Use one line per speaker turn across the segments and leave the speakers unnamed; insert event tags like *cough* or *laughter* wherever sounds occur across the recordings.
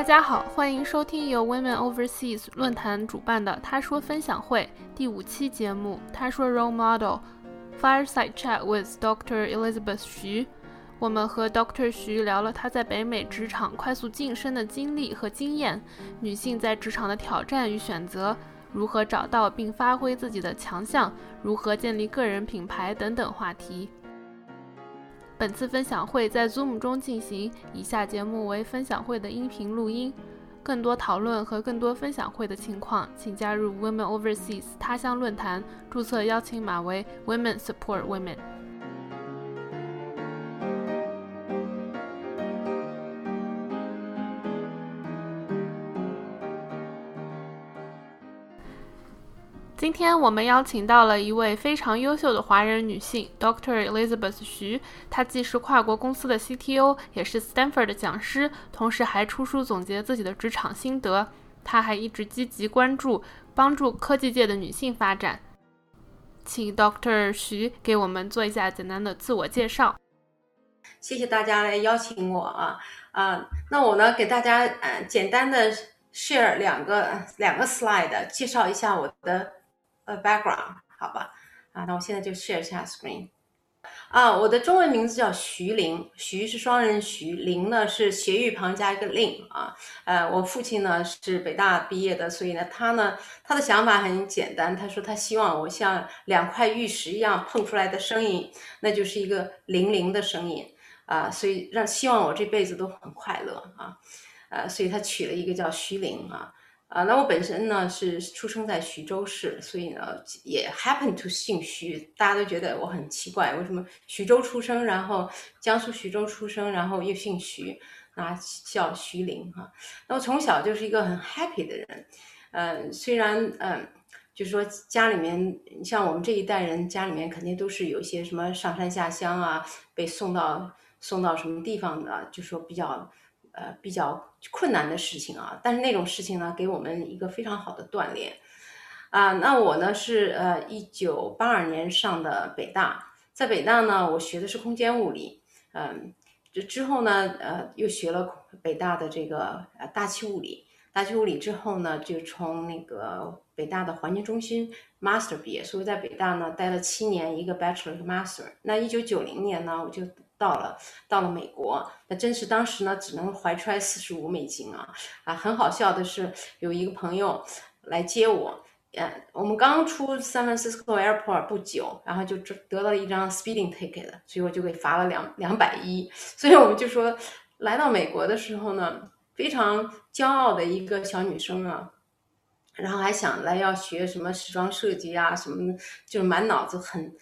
大家好，欢迎收听由 Women Overseas 论坛主办的“他说分享会”第五期节目。他说 Role Model Fireside Chat with Dr. Elizabeth 徐。我们和 Dr. 徐聊了他在北美职场快速晋升的经历和经验，女性在职场的挑战与选择，如何找到并发挥自己的强项，如何建立个人品牌等等话题。本次分享会在 Zoom 中进行，以下节目为分享会的音频录音。更多讨论和更多分享会的情况，请加入 Women Overseas 他乡论坛，注册邀请码为 Women Support Women。今天我们邀请到了一位非常优秀的华人女性，Dr. Elizabeth 徐。她既是跨国公司的 CTO，也是 Stanford 的讲师，同时还出书总结自己的职场心得。她还一直积极关注帮助科技界的女性发展。请 Dr. 徐给我们做一下简单的自我介绍。
谢谢大家来邀请我啊啊，那我呢给大家呃简单的 share 两个两个 slide，介绍一下我的。A background 好吧，啊，那我现在就 share 一下 screen。啊，我的中文名字叫徐玲，徐是双人徐，玲呢是斜玉旁加一个令啊。呃，我父亲呢是北大毕业的，所以呢，他呢他的想法很简单，他说他希望我像两块玉石一样碰出来的声音，那就是一个零零的声音啊，所以让希望我这辈子都很快乐啊，呃，所以他取了一个叫徐玲啊。啊，那我本身呢是出生在徐州市，所以呢也 happen to 姓徐，大家都觉得我很奇怪，为什么徐州出生，然后江苏徐州出生，然后又姓徐，啊叫徐玲哈。那我从小就是一个很 happy 的人，嗯，虽然嗯，就是说家里面，像我们这一代人家里面肯定都是有一些什么上山下乡啊，被送到送到什么地方的，就说比较。呃，比较困难的事情啊，但是那种事情呢，给我们一个非常好的锻炼啊。那我呢是呃，一九八二年上的北大，在北大呢，我学的是空间物理，嗯，这之后呢，呃，又学了北大的这个呃大气物理，大气物理之后呢，就从那个北大的环境中心 master 毕业，所以在北大呢待了七年，一个 bachelor 和 master。那一九九零年呢，我就。到了，到了美国，那真是当时呢，只能怀揣四十五美金啊啊！很好笑的是，有一个朋友来接我，呃，我们刚出 San Francisco Airport 不久，然后就得到一张 speeding ticket，所以我就给罚了两两百一。所以我们就说，来到美国的时候呢，非常骄傲的一个小女生啊，然后还想来要学什么时装设计啊，什么，就是满脑子很，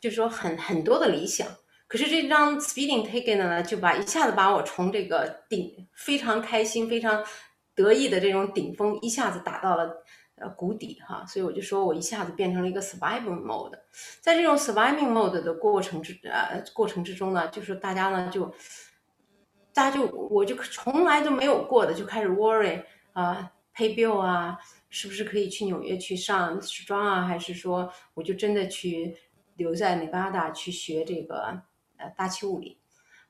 就是说很很多的理想。可是这张 speeding ticket 呢，就把一下子把我从这个顶非常开心、非常得意的这种顶峰，一下子打到了呃谷底哈。所以我就说我一下子变成了一个 surviving mode。在这种 surviving mode 的过程之呃过程之中呢，就是大家呢就大家就我就从来都没有过的就开始 worry 啊，pay bill 啊，是不是可以去纽约去上时装啊，还是说我就真的去留在 Nevada 去学这个？呃，大气物理，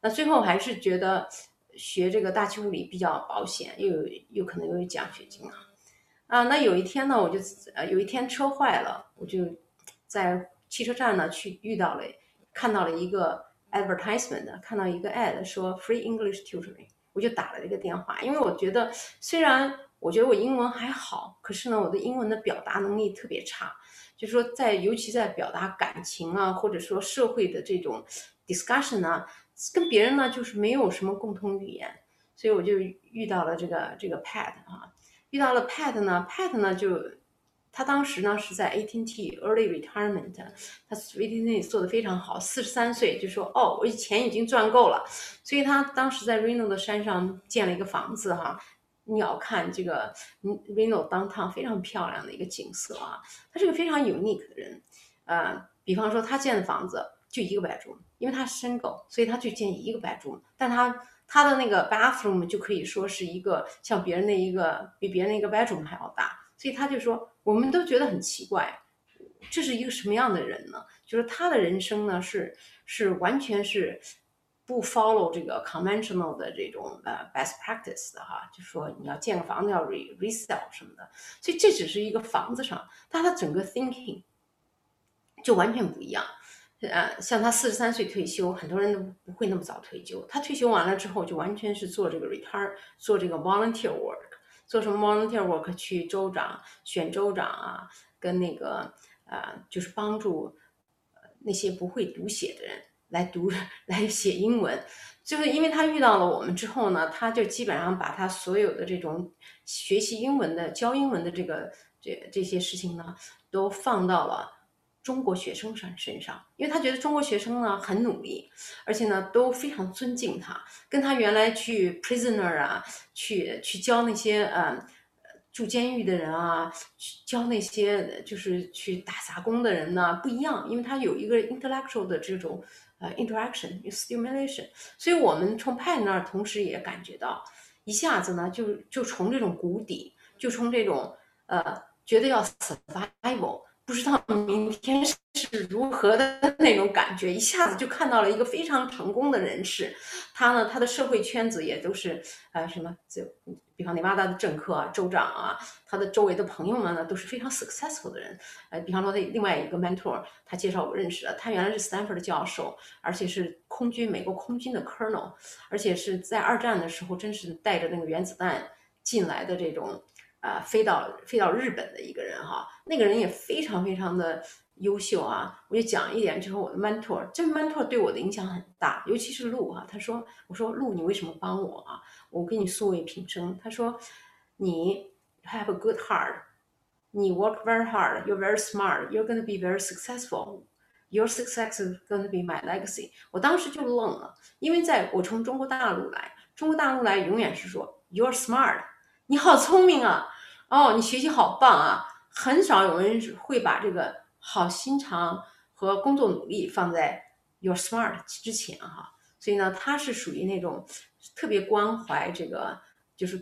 那最后还是觉得学这个大气物理比较保险，又有又可能有奖学金啊。啊，那有一天呢，我就呃有一天车坏了，我就在汽车站呢去遇到了，看到了一个 advertisement，看到一个 ad 说 free English tutoring，我就打了这个电话，因为我觉得虽然我觉得我英文还好，可是呢，我的英文的表达能力特别差，就是说在尤其在表达感情啊，或者说社会的这种。Discussion 呢，跟别人呢就是没有什么共同语言，所以我就遇到了这个这个 Pat 啊，遇到了 Pat 呢，Pat 呢就他当时呢是在 AT&T early retirement，他 AT&T 做的非常好，四十三岁就说哦，我钱已经赚够了，所以他当时在 Reno 的山上建了一个房子哈，鸟瞰这个 Reno downtown 非常漂亮的一个景色啊，他是个非常 unique 的人，呃，比方说他建的房子。就一个 bedroom，因为他是深港所以他就建一个 bedroom，但他他的那个 bathroom 就可以说是一个像别人的一个比别人一个 bedroom 还要大，所以他就说，我们都觉得很奇怪，这是一个什么样的人呢？就是他的人生呢是是完全是不 follow 这个 conventional 的这种呃 best practice 的哈，就说你要建个房子要 re resell 什么的，所以这只是一个房子上，但他整个 thinking 就完全不一样。呃，像他四十三岁退休，很多人都不会那么早退休。他退休完了之后，就完全是做这个 retire，做这个 volunteer work，做什么 volunteer work？去州长选州长啊，跟那个呃，就是帮助那些不会读写的人来读 *laughs* 来写英文。就是因为他遇到了我们之后呢，他就基本上把他所有的这种学习英文的、教英文的这个这这些事情呢，都放到了。中国学生上身上，因为他觉得中国学生呢很努力，而且呢都非常尊敬他，跟他原来去 prisoner 啊，去去教那些呃住监狱的人啊，去教那些就是去打杂工的人呢不一样，因为他有一个 intellectual 的这种呃 interaction stimulation，所以我们从派那儿同时也感觉到，一下子呢就就从这种谷底，就从这种呃觉得要 survival。不知道明天是如何的那种感觉，*laughs* 一下子就看到了一个非常成功的人士。他呢，他的社会圈子也都是呃什么，就比方内瓦达的政客啊、州长啊，他的周围的朋友们呢都是非常 successful 的人。呃，比方说他另外一个 mentor，他介绍我认识的，他原来是 Stanford 的教授，而且是空军美国空军的 colonel，而且是在二战的时候真是带着那个原子弹进来的这种。啊，飞到飞到日本的一个人哈，那个人也非常非常的优秀啊。我就讲一点，就是我的 mentor，这个 mentor 对我的影响很大，尤其是路哈。他说：“我说路，你为什么帮我啊？我给你素未平生。”他说：“你 have a good heart，你 work very hard，you're very smart，you're gonna be very successful，your success is gonna be my legacy。”我当时就愣了，因为在我从中国大陆来，中国大陆来永远是说 you're smart。你好聪明啊！哦，你学习好棒啊！很少有人会把这个好心肠和工作努力放在 your smart 之前哈。所以呢，他是属于那种特别关怀这个，就是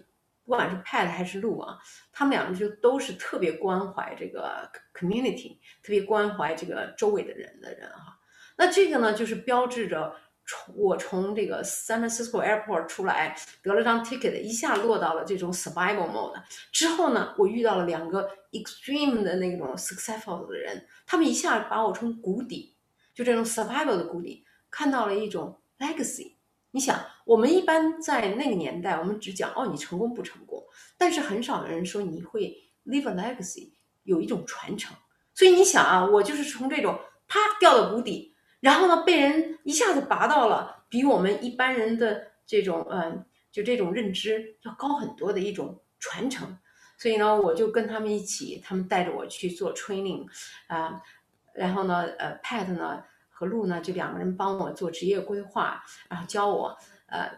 不管是 Pat 还是路啊，他们两个就都是特别关怀这个 community，特别关怀这个周围的人的人哈。那这个呢，就是标志着。从我从这个 San Francisco Airport 出来，得了张 ticket，一下落到了这种 survival mode。之后呢，我遇到了两个 extreme 的那种 successful 的人，他们一下把我从谷底，就这种 survival 的谷底，看到了一种 legacy。你想，我们一般在那个年代，我们只讲哦，你成功不成功，但是很少有人说你会 leave a legacy，有一种传承。所以你想啊，我就是从这种啪掉到谷底。然后呢，被人一下子拔到了比我们一般人的这种，嗯，就这种认知要高很多的一种传承。所以呢，我就跟他们一起，他们带着我去做 training，啊，然后呢，呃，Pat 呢和路呢就两个人帮我做职业规划，然后教我，呃，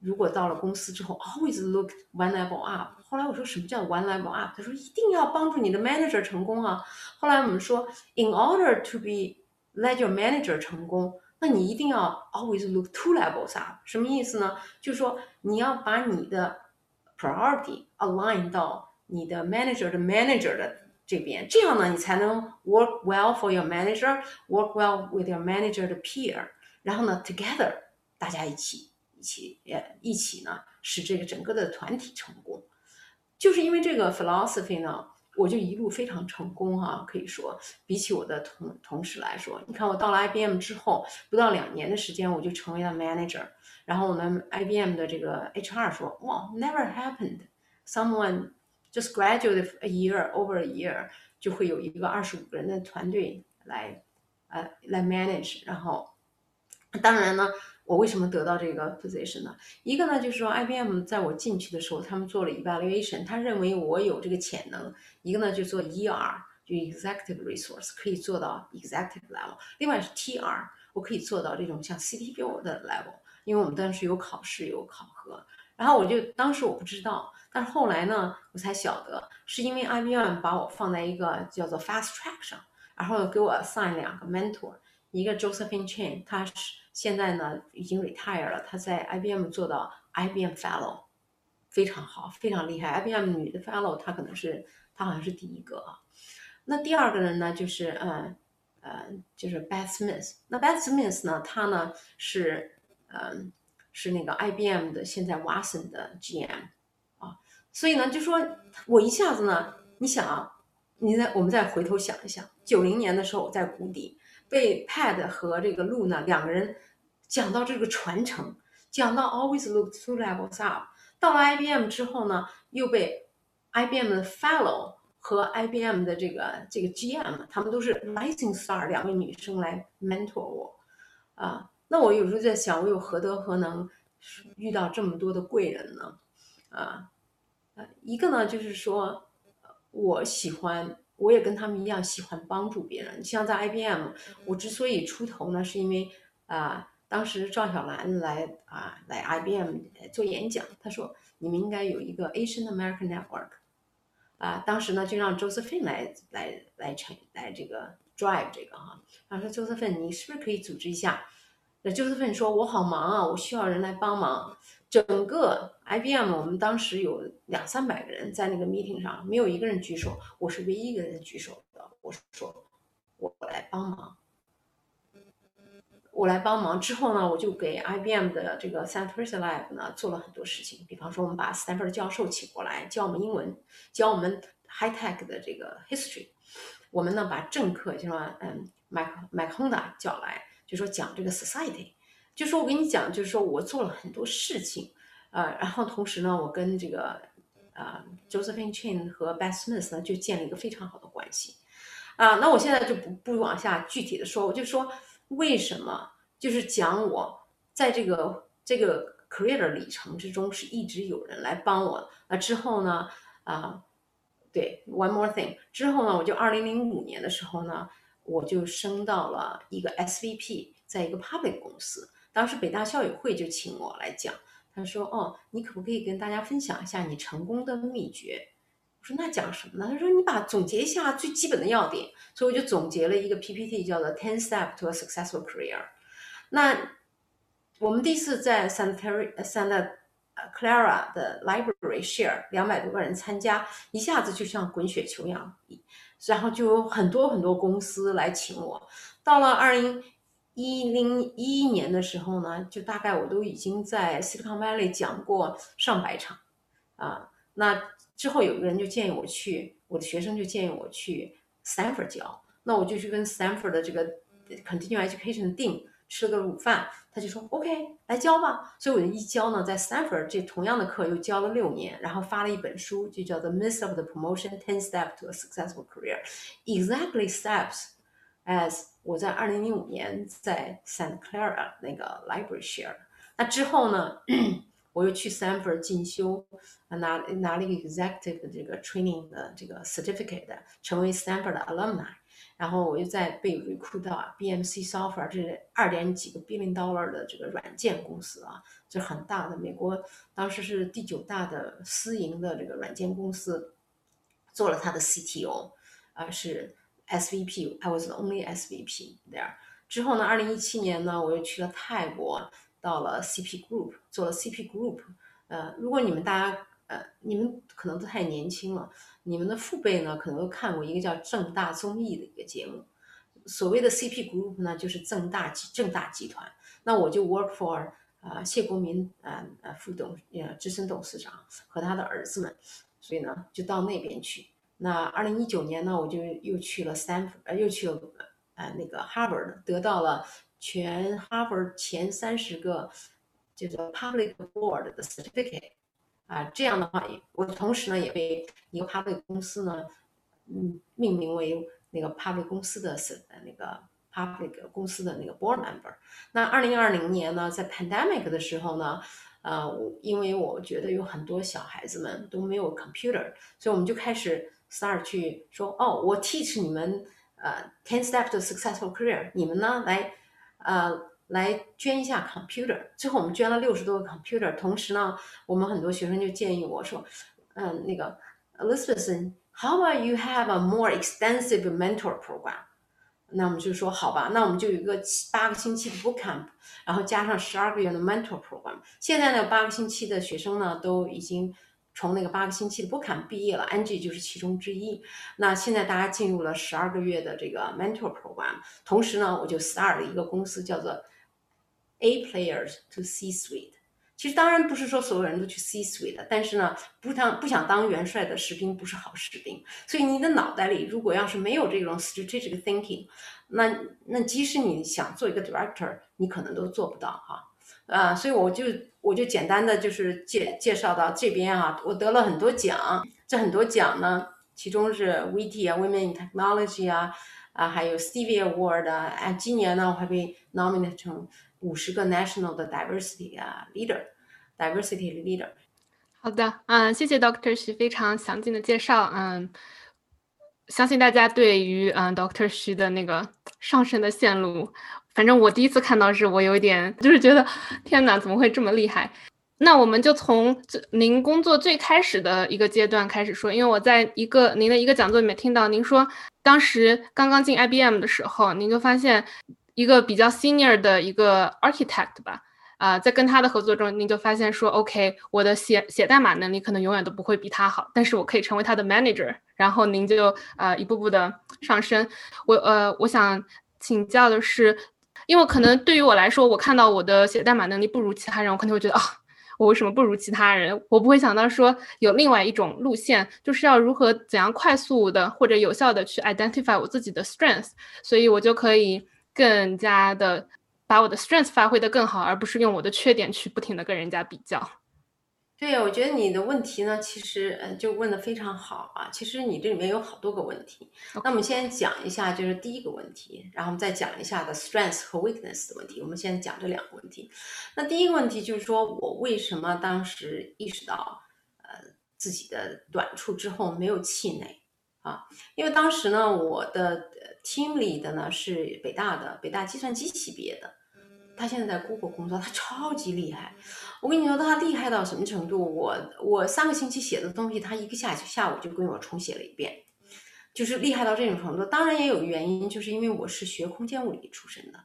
如果到了公司之后，always look one level up。后来我说什么叫 one level up？他说一定要帮助你的 manager 成功啊。后来我们说，in order to be Let your manager 成功，那你一定要 always look two levels up。什么意思呢？就是说你要把你的 priority align 到你的 manager 的 manager 的这边，这样呢，你才能 work well for your manager，work well with your manager 的 peer。然后呢，together 大家一起一起呃一起呢，使这个整个的团体成功。就是因为这个 philosophy 呢。我就一路非常成功哈，可以说比起我的同同事来说，你看我到了 IBM 之后，不到两年的时间我就成为了 manager。然后我们 IBM 的这个 HR 说，哇，never happened，someone just graduated a year over a year 就会有一个二十五个人的团队来呃来 manage。然后当然呢。我为什么得到这个 position 呢？一个呢，就是说 IBM 在我进去的时候，他们做了 evaluation，他认为我有这个潜能。一个呢，就做 ER，就 executive resource，可以做到 executive level。另外是 TR，我可以做到这种像 CTO 的 level，因为我们当时有考试有考核。然后我就当时我不知道，但是后来呢，我才晓得是因为 IBM 把我放在一个叫做 fast track 上，然后给我 assign 两个 mentor，一个 Josephine Chen，他是。现在呢，已经 retire 了。他在 IBM 做到 IBM Fellow，非常好，非常厉害。IBM 女的 Fellow，她可能是，她好像是第一个啊。那第二个人呢，就是呃呃，就是 Beth Smith。那 Beth Smith 呢，她呢是嗯，是那个 IBM 的现在 Watson 的 GM 啊，所以呢，就说我一下子呢，你想啊，你再我们再回头想一想，九零年的时候我在谷底，被 Pad 和这个 Lu 呢两个人讲到这个传承，讲到 Always look two levels up，到了 IBM 之后呢，又被 IBM 的 Fellow 和 IBM 的这个这个 GM，他们都是 Rising Star 两位女生来 mentor 我啊。那我有时候在想，我有何德何能遇到这么多的贵人呢？啊，呃，一个呢就是说，我喜欢，我也跟他们一样喜欢帮助别人。像在 IBM，我之所以出头呢，是因为啊，当时赵小兰来啊来 IBM 做演讲，他说你们应该有一个 Asian American Network，啊，当时呢就让 Josephine 来来来成来这个 drive 这个哈，他说 Josephine，你是不是可以组织一下？那就是芬说：“我好忙啊，我需要人来帮忙。整个 IBM，我们当时有两三百个人在那个 meeting 上，没有一个人举手，我是唯一一个人举手的。我说，我来帮忙，我来帮忙。之后呢，我就给 IBM 的这个 Stanford Lab 呢做了很多事情，比方说，我们把 Stanford 教授请过来教我们英文，教我们 high tech 的这个 history。我们呢把政客，就说嗯，Mac Mac Honda 叫来。”就说讲这个 society，就说我跟你讲，就是说我做了很多事情，呃，然后同时呢，我跟这个呃 Josephine Chin 和 Beth Smith 呢就建立一个非常好的关系，啊，那我现在就不不往下具体的说，我就说为什么，就是讲我在这个这个 career 的里程之中是一直有人来帮我，那之后呢，啊，对，one more thing，之后呢，我就二零零五年的时候呢。我就升到了一个 SVP，在一个 public 公司。当时北大校友会就请我来讲，他说：“哦，你可不可以跟大家分享一下你成功的秘诀？”我说：“那讲什么呢？”他说：“你把总结一下最基本的要点。”所以我就总结了一个 PPT，叫做 Ten Step to a Successful Career。那我们第一次在 Santa Santa Clara 的 Library share，两百多个人参加，一下子就像滚雪球一样。然后就有很多很多公司来请我。到了二零一零一一年的时候呢，就大概我都已经在 Silicon Valley 讲过上百场啊。那之后有个人就建议我去，我的学生就建议我去 Stanford 教。那我就去跟 Stanford 的这个 Continuing Education 定吃了个午饭。他就说：“OK，来教吧。”所以我就一教呢，在 Stanford 这同样的课又教了六年，然后发了一本书，就叫做《Myth of the Promotion: Ten Steps to a Successful Career》，exactly steps as 我在二零零五年在 Santa Clara 那个 library share。那之后呢，我又去 Stanford 进修，拿拿了一个 executive 的这个 training 的这个 certificate，成为 Stanford 的 alumni。然后我又在被 recruit 到啊，BMC Software 这是二点几个 billion dollar 的这个软件公司啊，这很大的，美国当时是第九大的私营的这个软件公司，做了他的 CTO，啊是 SVP，I was the only SVP there。之后呢，二零一七年呢，我又去了泰国，到了 CP Group 做了 CP Group。呃，如果你们大家呃，你们可能都太年轻了。你们的父辈呢，可能都看过一个叫正大综艺的一个节目。所谓的 CP Group 呢，就是正大集正大集团。那我就 work for 啊谢国民啊啊副董呃资深董事长和他的儿子们，所以呢就到那边去。那二零一九年呢，我就又去了 Stanford，呃又去了呃那个 Harvard，得到了全 Harvard 前三十个叫做 Public Board 的 certificate。啊，这样的话，我同时呢也被一个 public 公司呢，嗯，命名为那个 public 公司的是那个 public 公司的那个 board member。那二零二零年呢，在 pandemic 的时候呢，呃，因为我觉得有很多小孩子们都没有 computer，所以我们就开始 start 去说，哦，我 teach 你们呃 ten steps to successful career，你们呢来呃。来捐一下 computer，最后我们捐了六十多个 computer。同时呢，我们很多学生就建议我说：“嗯，那个 Elizabeth，how about you have a more extensive mentor program？” 那我们就说好吧，那我们就有一个七八个星期的 boot camp，然后加上十二个月的 mentor program。现在呢，八个星期的学生呢都已经从那个八个星期的 boot camp 毕业了，Angie 就是其中之一。那现在大家进入了十二个月的这个 mentor program。同时呢，我就 start 了一个公司，叫做 A players to C suite。其实当然不是说所有人都去 C suite 的，但是呢，不想不想当元帅的士兵不是好士兵。所以你的脑袋里如果要是没有这种 strategic thinking，那那即使你想做一个 director，你可能都做不到哈。所以我就我就简单的就是介介绍到这边啊，我得了很多奖，这很多奖呢，其中是 VT 啊，Women in Technology 啊，啊还有 Stevie Award 啊，啊今年呢我还被 nominated 成五十个 national 的 diversity 啊 leader，diversity leader。
好的，嗯，谢谢 Doctor 徐非常详尽的介绍，嗯，相信大家对于嗯 Doctor 徐的那个上升的线路。反正我第一次看到是，我有一点就是觉得，天哪，怎么会这么厉害？那我们就从最您工作最开始的一个阶段开始说，因为我在一个您的一个讲座里面听到您说，当时刚刚进 IBM 的时候，您就发现一个比较 senior 的一个 architect 吧，啊，在跟他的合作中，您就发现说，OK，我的写写代码能力可能永远都不会比他好，但是我可以成为他的 manager，然后您就呃一步步的上升。我呃，我想请教的是。因为可能对于我来说，我看到我的写代码能力不如其他人，我可能会觉得啊，我为什么不如其他人？我不会想到说有另外一种路线，就是要如何怎样快速的或者有效的去 identify 我自己的 strength，所以我就可以更加的把我的 strength 发挥的更好，而不是用我的缺点去不停的跟人家比较。
对，我觉得你的问题呢，其实呃就问的非常好啊。其实你这里面有好多个问题，那我们先讲一下，就是第一个问题，然后我们再讲一下的 strength 和 weakness 的问题。我们先讲这两个问题。那第一个问题就是说我为什么当时意识到呃自己的短处之后没有气馁啊？因为当时呢，我的 team lead 呢是北大的，北大计算机系毕业的。他现在在 Google 工作，他超级厉害。我跟你说，他厉害到什么程度？我我三个星期写的东西，他一个下下午就跟我重写了一遍，就是厉害到这种程度。当然也有原因，就是因为我是学空间物理出身的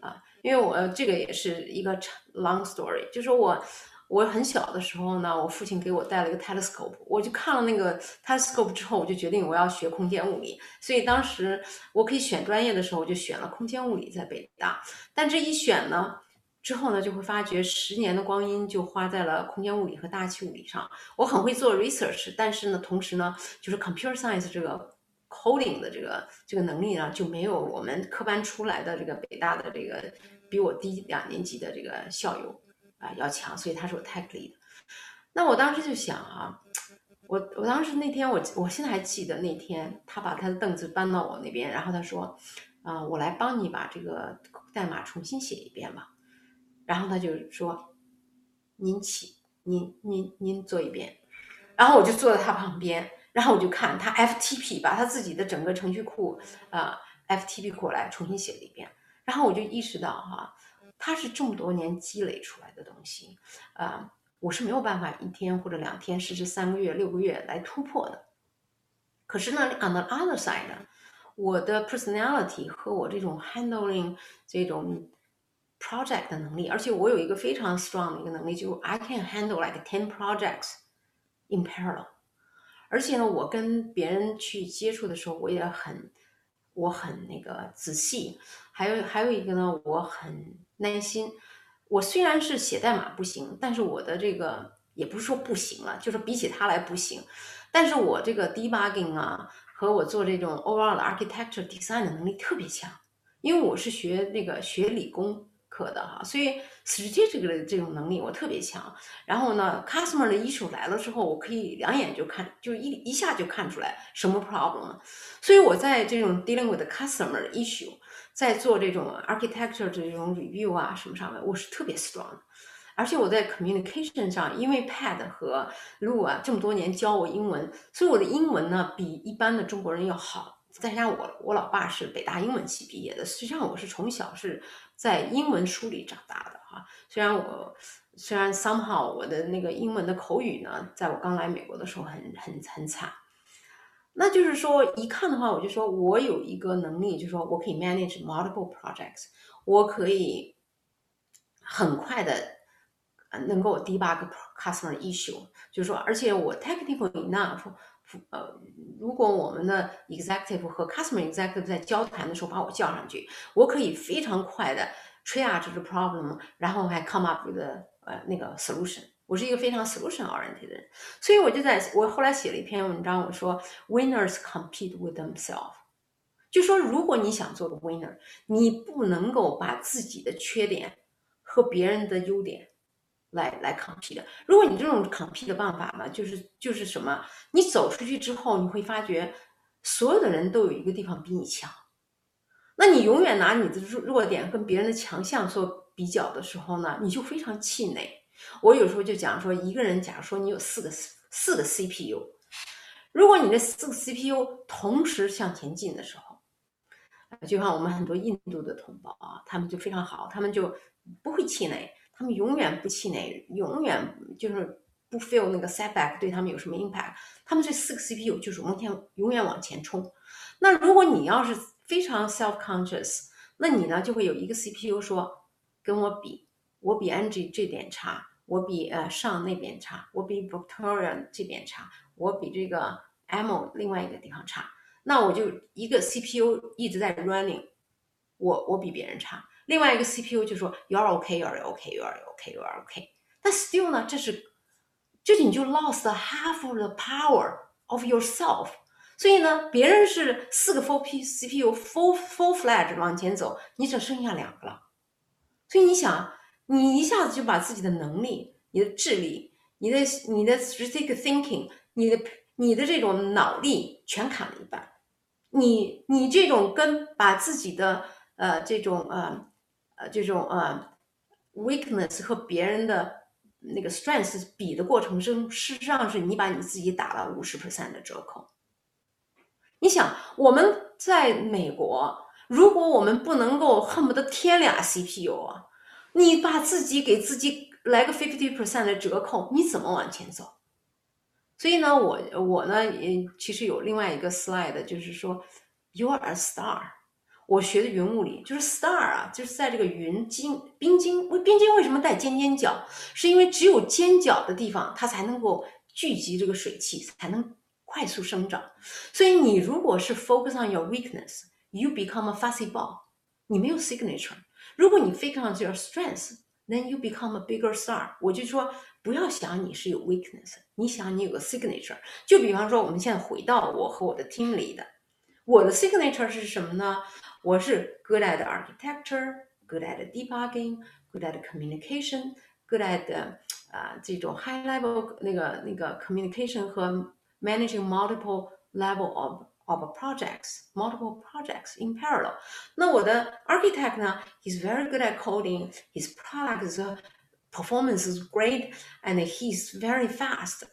啊，因为我这个也是一个 long story，就是我。我很小的时候呢，我父亲给我带了一个 telescope，我就看了那个 telescope 之后，我就决定我要学空间物理。所以当时我可以选专业的时候，我就选了空间物理在北大。但这一选呢，之后呢，就会发觉十年的光阴就花在了空间物理和大气物理上。我很会做 research，但是呢，同时呢，就是 computer science 这个 coding 的这个这个能力呢，就没有我们科班出来的这个北大的这个比我低两年级的这个校友。啊，要强，所以他是我 tech lead。那我当时就想啊，我我当时那天我我现在还记得那天，他把他的凳子搬到我那边，然后他说，啊，我来帮你把这个代码重新写一遍吧。然后他就说，您起，您您您做一遍。然后我就坐在他旁边，然后我就看他 FTP 把他自己的整个程序库啊 FTP 过来重新写了一遍。然后我就意识到哈。它是这么多年积累出来的东西，啊，我是没有办法一天或者两天，甚至三个月、六个月来突破的。可是呢，on the other side，我的 personality 和我这种 handling 这种 project 的能力，而且我有一个非常 strong 的一个能力，就 I can handle like ten projects in parallel。而且呢，我跟别人去接触的时候，我也很，我很那个仔细。还有还有一个呢，我很。耐心，我虽然是写代码不行，但是我的这个也不是说不行了，就是比起他来不行。但是我这个 debugging 啊，和我做这种 overall architecture design 的能力特别强，因为我是学那个学理工科的哈，所以 strategic 的这种能力我特别强。然后呢，customer 的 issue 来了之后，我可以两眼就看，就一一下就看出来什么 problem。所以我在这种 dealing with the customer issue。在做这种 architecture 这种 review 啊什么上面，我是特别 strong 的，而且我在 communication 上，因为 Pad 和 Lu 啊这么多年教我英文，所以我的英文呢比一般的中国人要好。再加上我我老爸是北大英文系毕业的，实际上我是从小是在英文书里长大的哈。虽然我虽然 somehow 我的那个英文的口语呢，在我刚来美国的时候很很很惨。那就是说，一看的话，我就说我有一个能力，就是说我可以 manage multiple projects，我可以很快的能够 debug customer issue，就是说，而且我 technical enough，呃，如果我们的 executive 和 customer executive 在交谈的时候把我叫上去，我可以非常快的 triage the problem，然后还 come up with 呃那个 solution。我是一个非常 solution oriented 的人，所以我就在我后来写了一篇文章，我说 winners compete with themselves，就说如果你想做个 winner，你不能够把自己的缺点和别人的优点来来 compete。如果你这种抗 P 的办法呢，就是就是什么，你走出去之后，你会发觉所有的人都有一个地方比你强。那你永远拿你的弱弱点跟别人的强项做比较的时候呢，你就非常气馁。我有时候就讲说，一个人假如说你有四个四个 CPU，如果你的四个 CPU 同时向前进的时候，就像我们很多印度的同胞啊，他们就非常好，他们就不会气馁，他们永远不气馁，永远就是不 feel 那个 setback 对他们有什么 impact，他们这四个 CPU 就是往前永远往前冲。那如果你要是非常 self conscious，那你呢就会有一个 CPU 说跟我比，我比 NG 这点差，我比呃上那边差，我比 Victoria 这边差，我比这个 M 另外一个地方差，那我就一个 CPU 一直在 running，我我比别人差，另外一个 CPU 就说 You're okay, You're okay, You're okay, You're okay，但 still 呢，这是这你就 lost half of the power of yourself。所以呢，别人是四个 full P CPU full full fledge 往前走，你只剩下两个了。所以你想，你一下子就把自己的能力、你的智力、你的你的 strategic thinking、你的你的这种脑力全砍了一半。你你这种跟把自己的呃这种呃这种呃 weakness 和别人的那个 strength 比的过程中，事实上是你把你自己打了五十 percent 的折扣。你想，我们在美国，如果我们不能够恨不得添俩 CPU 啊，你把自己给自己来个 fifty percent 的折扣，你怎么往前走？所以呢，我我呢，也其实有另外一个 slide，就是说，you are a star。我学的云物理就是 star 啊，就是在这个云晶冰晶，冰晶为什么带尖尖角？是因为只有尖角的地方，它才能够聚集这个水汽，才能。快速生长，所以你如果是 focus on your weakness，you become a fussy ball，你没有 signature。如果你 focus on your strength，then you become a bigger star。我就说不要想你是有 weakness，你想你有个 signature。就比方说，我们现在回到我和我的 team 里的，我的 signature 是什么呢？我是 good at architecture，good at debugging，good at communication，good at 啊这种 high level 那个那个 communication 和 managing multiple level of of projects, multiple projects in parallel. 那我的 architect 呢，he's very good at coding. His product is performance is great, and he's very fast.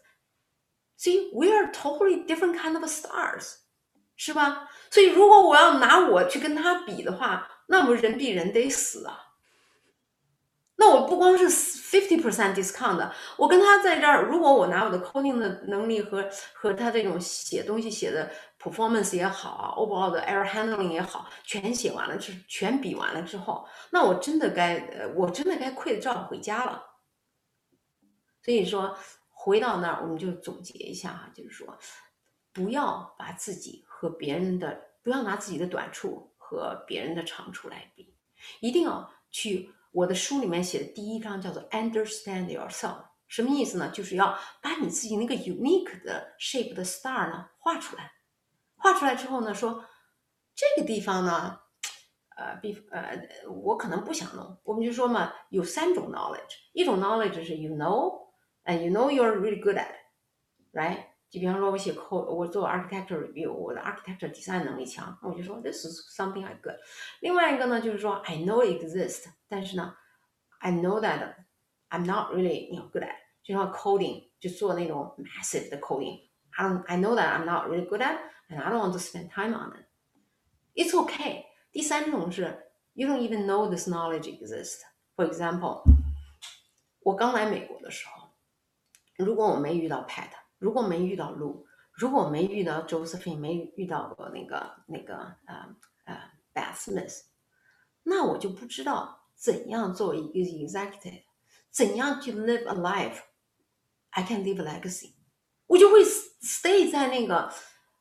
See, we are totally different kind of stars， 是吧？所以如果我要拿我去跟他比的话，那么人比人得死啊。那我不光是 fifty percent discount，我跟他在这儿，如果我拿我的 coding 的能力和和他这种写东西写的 performance 也好啊，overall 的 error handling 也好，全写完了之全比完了之后，那我真的该，我真的该愧着照回家了。所以说，回到那儿，我们就总结一下哈，就是说，不要把自己和别人的，不要拿自己的短处和别人的长处来比，一定要去。我的书里面写的第一章叫做 Understand Yourself，什么意思呢？就是要把你自己那个 unique 的 shape 的 star 呢画出来。画出来之后呢，说这个地方呢，呃，比呃，我可能不想弄。我们就说嘛，有三种 knowledge，一种 knowledge 是 you know，and you know you're really good at，right？就比方说，我写 code，我做 architecture review，我的 architecture design 能力强，我就说 this is something I good。另外一个呢，就是说 I know it exists，但是呢，I know that I'm not really you know good at。就像 coding，就做那种 massive 的 coding，I don't I know that I'm not really good at，and I don't want to spend time on it。It's okay。第三种是 you don't even know this knowledge exists。For example，我刚来美国的时候，如果我没遇到 Pat。 如果没遇到路，如果没遇到 Josephine，没遇到过那个那个呃呃 Beth Smith，那我就不知道怎样做一个 executive，怎样去 live a life，I can leave a legacy，我就会 stay 在那个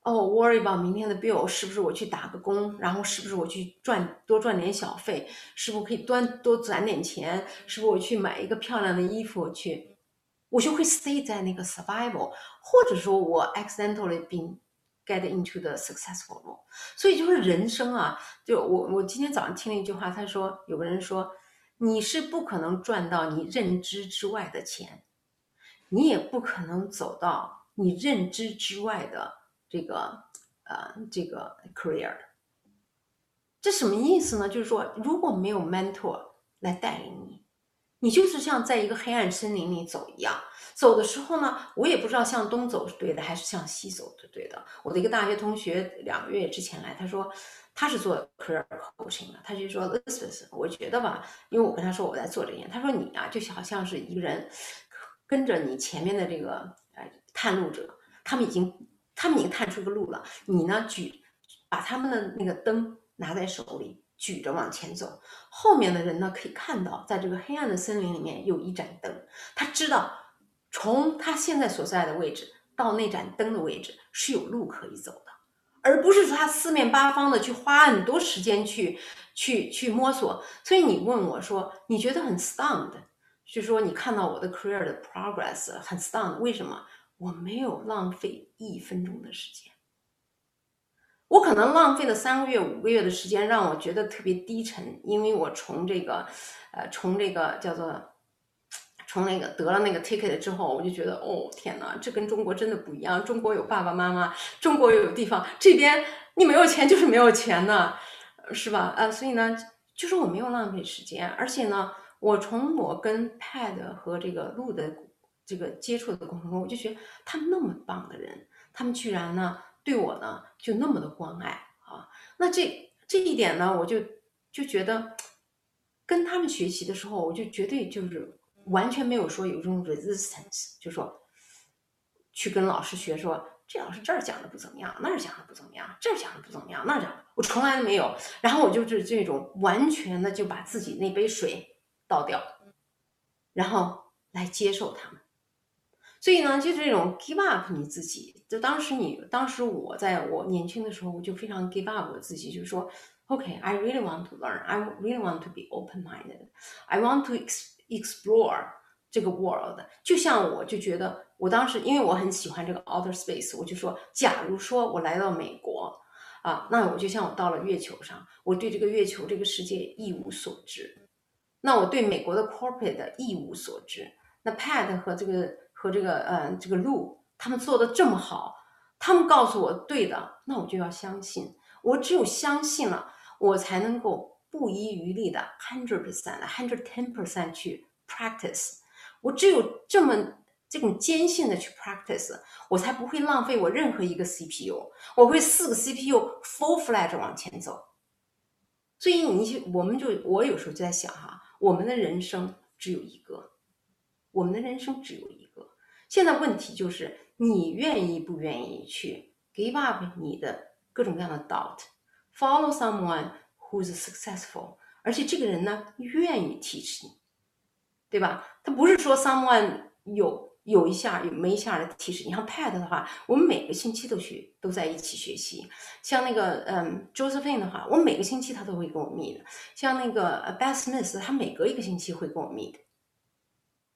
哦，worry about 明天的 bill 是不是我去打个工，然后是不是我去赚多赚点小费，是不是可以多多攒点钱，是不是我去买一个漂亮的衣服去，我就会 stay 在那个 survival，或者说我 accidentally been get into the successful role。所以就是人生啊，就我我今天早上听了一句话，他说有个人说你是不可能赚到你认知之外的钱，你也不可能走到你认知之外的。这个呃，这个 career，这什么意思呢？就是说，如果没有 mentor 来带领你，你就是像在一个黑暗森林里走一样。走的时候呢，我也不知道向东走是对的，还是向西走是对的。我的一个大学同学两个月之前来，他说他是做 career coaching 的，他就说 Elizabeth，我觉得吧，因为我跟他说我在做这件，他说你啊，就好像是一个人跟着你前面的这个呃探路者，他们已经。他们已经探出个路了，你呢举，把他们的那个灯拿在手里，举着往前走。后面的人呢可以看到，在这个黑暗的森林里面有一盏灯。他知道，从他现在所在的位置到那盏灯的位置是有路可以走的，而不是说他四面八方的去花很多时间去去去摸索。所以你问我说，你觉得很 stunned，是说你看到我的 career 的 progress 很 stunned，为什么？我没有浪费一分钟的时间，我可能浪费了三个月、五个月的时间，让我觉得特别低沉，因为我从这个，呃，从这个叫做，从那个得了那个 ticket 之后，我就觉得，哦，天哪，这跟中国真的不一样。中国有爸爸妈妈，中国有地方，这边你没有钱就是没有钱呢，是吧？呃，所以呢，就是我没有浪费时间，而且呢，我从我跟 Pad 和这个路的。这个接触的过程中，我就觉得他们那么棒的人，他们居然呢对我呢就那么的关爱啊！那这这一点呢，我就就觉得跟他们学习的时候，我就绝对就是完全没有说有这种 resistance，就说去跟老师学说这老师这儿讲的不怎么样，那儿讲的不怎么样，这儿讲的不怎么样，那儿讲我从来都没有。然后我就是这种完全的就把自己那杯水倒掉，然后来接受他们。所以呢，就是这种 give up 你自己，就当时你，当时我在我年轻的时候，我就非常 give up 我自己，就是说，OK，I really want to learn，I really want to be open-minded，I want to explore 这个 world。就像我就觉得，我当时因为我很喜欢这个 outer space，我就说，假如说我来到美国啊，那我就像我到了月球上，我对这个月球这个世界一无所知，那我对美国的 corporate 一无所知，那 Pat 和这个。和这个呃这个路，他们做的这么好，他们告诉我对的，那我就要相信。我只有相信了，我才能够不遗余力的 hundred percent、hundred ten percent 去 practice。我只有这么这种坚信的去 practice，我才不会浪费我任何一个 CPU。我会四个 CPU full f l e d 往前走。所以你我们就我有时候就在想哈，我们的人生只有一个，我们的人生只有一。现在问题就是，你愿意不愿意去 give up 你的各种各样的 doubt，follow someone who's successful，而且这个人呢愿意 teach 你，对吧？他不是说 someone 有有一下有没一下的 teach 你。像 Pat 的话，我们每个星期都去都在一起学习。像那个嗯 Josephine 的话，我每个星期他都会跟我 meet。像那个 Beth Smith，他每隔一个星期会跟我 meet。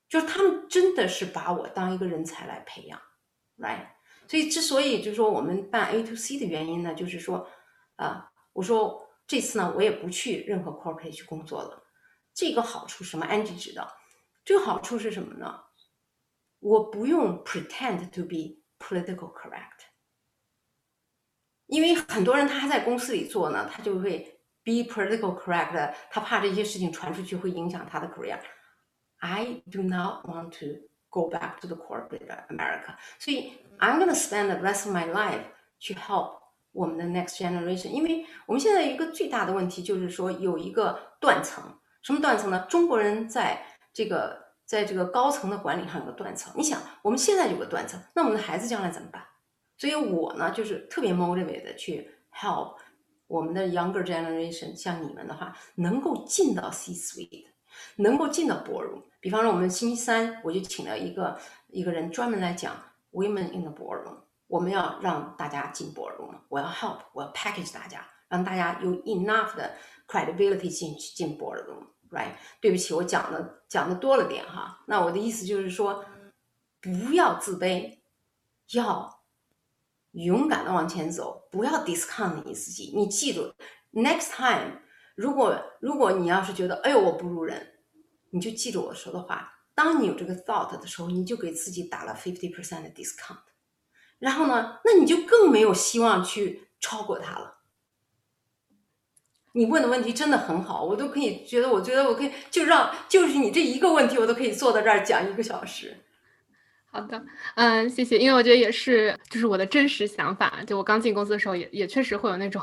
就是他们真的是把我当一个人才来培养，right？所以之所以就是说我们办 A to C 的原因呢，就是说，啊，我说这次呢，我也不去任何 corporate 去工作了。这个好处什么？Angie 知道，这个好处是什么呢？我不用 pretend to be political correct，因为很多人他还在公司里做呢，他就会 be political correct，他怕这些事情传出去会影响他的 career。I do not want to go back to the corporate America，所以 I'm gonna spend the rest of my life 去 help 我们的 next generation。因为我们现在一个最大的问题就是说有一个断层，什么断层呢？中国人在这个在这个高层的管理上有个断层。你想，我们现在有个断层，那我们的孩子将来怎么办？所以我呢，就是特别 motivated 去 help 我们的 younger generation，像你们的话，能够进到 C suite，能够进到 boardroom。比方说，我们星期三我就请了一个一个人专门来讲 women in the boardroom。我们要让大家进 boardroom，我要 help，我要 package 大家，让大家有 enough 的 credibility 进去进 boardroom，right？对不起，我讲的讲的多了点哈。那我的意思就是说，不要自卑，要勇敢的往前走，不要 discount 你自己。你记住，next time，如果如果你要是觉得哎呦我不如人，你就记住我说的话。当你有这个 thought 的时候，你就给自己打了 fifty percent 的 discount，然后呢，那你就更没有希望去超过他了。你问的问题真的很好，我都可以觉得，我觉得我可以就让就是你这一个问题，我都可以坐在这儿讲一个小时。
好的，嗯，谢谢，因为我觉得也是，就是我的真实想法。就我刚进公司的时候，也也确实会有那种，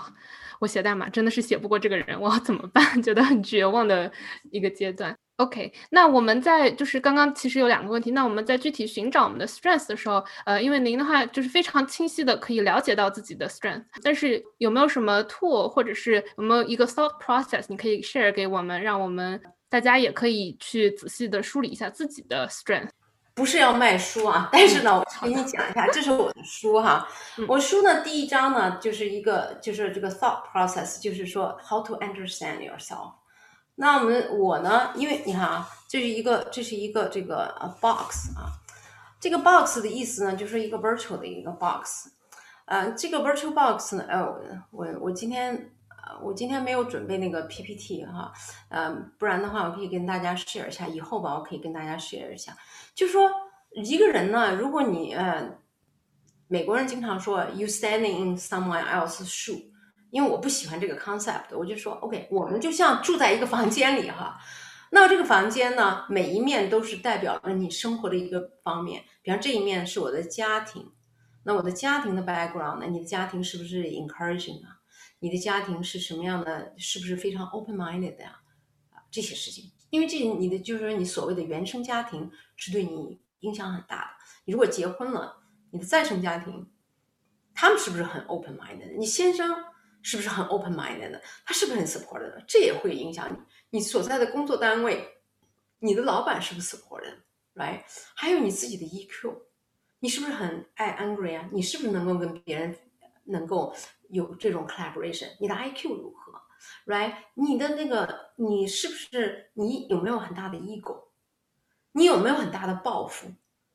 我写代码真的是写不过这个人，我要怎么办？*laughs* 觉得很绝望的一个阶段。OK，那我们在就是刚刚其实有两个问题，那我们在具体寻找我们的 strength 的时候，呃，因为您的话就是非常清晰的可以了解到自己的 strength，但是有没有什么 tool 或者是有没有一个 thought process 你可以 share 给我们，让我们大家也可以去仔细的梳理一下自己的 strength？
不是要卖书啊，但是呢，我 *laughs* 给你讲一下，这是我的书哈。我书呢第一章呢就是一个就是这个 thought process，就是说 how to understand yourself。那我们我呢？因为你看啊，这是一个这是一个这个呃 box 啊，这个 box 的意思呢，就是一个 virtual 的一个 box。呃，这个 virtual box 呢，呃，我我今天呃我今天没有准备那个 PPT 哈，呃，不然的话我可以跟大家 share 一下，以后吧我可以跟大家 share 一下。就说一个人呢，如果你呃，美国人经常说 you standing in someone else's shoe。因为我不喜欢这个 concept，我就说 OK，我们就像住在一个房间里哈。那这个房间呢，每一面都是代表着你生活的一个方面。比方这一面是我的家庭，那我的家庭的 background 呢？你的家庭是不是 encouraging 啊？你的家庭是什么样的？是不是非常 open-minded 呀？啊，这些事情，因为这你的就是说你所谓的原生家庭是对你影响很大的。你如果结婚了，你的再生家庭，他们是不是很 open-minded？你先生？是不是很 open minded 的？他是不是很 supportive？这也会影响你，你所在的工作单位，你的老板是不是 supportive？right？还有你自己的 EQ，你是不是很爱 angry 啊？你是不是能够跟别人能够有这种 collaboration？你的 IQ 如何？right？你的那个你是不是你有没有很大的 ego？你有没有很大的抱负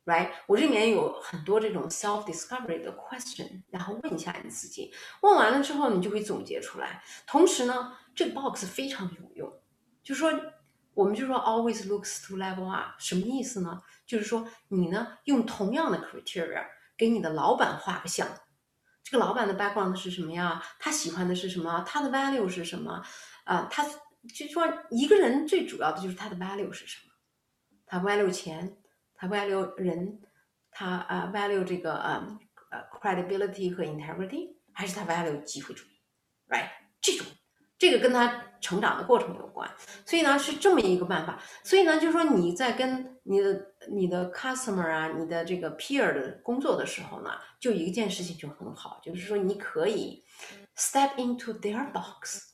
？Right，我这里面有很多这种 self discovery 的 question，然后问一下你自己，问完了之后你就会总结出来。同时呢，这个 box 非常有用，就是说，我们就说 always looks to level up，什么意思呢？就是说你呢用同样的 criteria 给你的老板画个像，这个老板的 background 是什么呀？他喜欢的是什么？他的 value 是什么？啊，他就说一个人最主要的就是他的 value 是什么？他 value 钱。他 value 人，他啊 value 这个呃呃 credibility 和 integrity，还是他 value 机会主义，right？这种这个跟他成长的过程有关，所以呢是这么一个办法。所以呢就是说你在跟你的你的 customer 啊，你的这个 peer 的工作的时候呢，就一件事情就很好，就是说你可以 step into their box。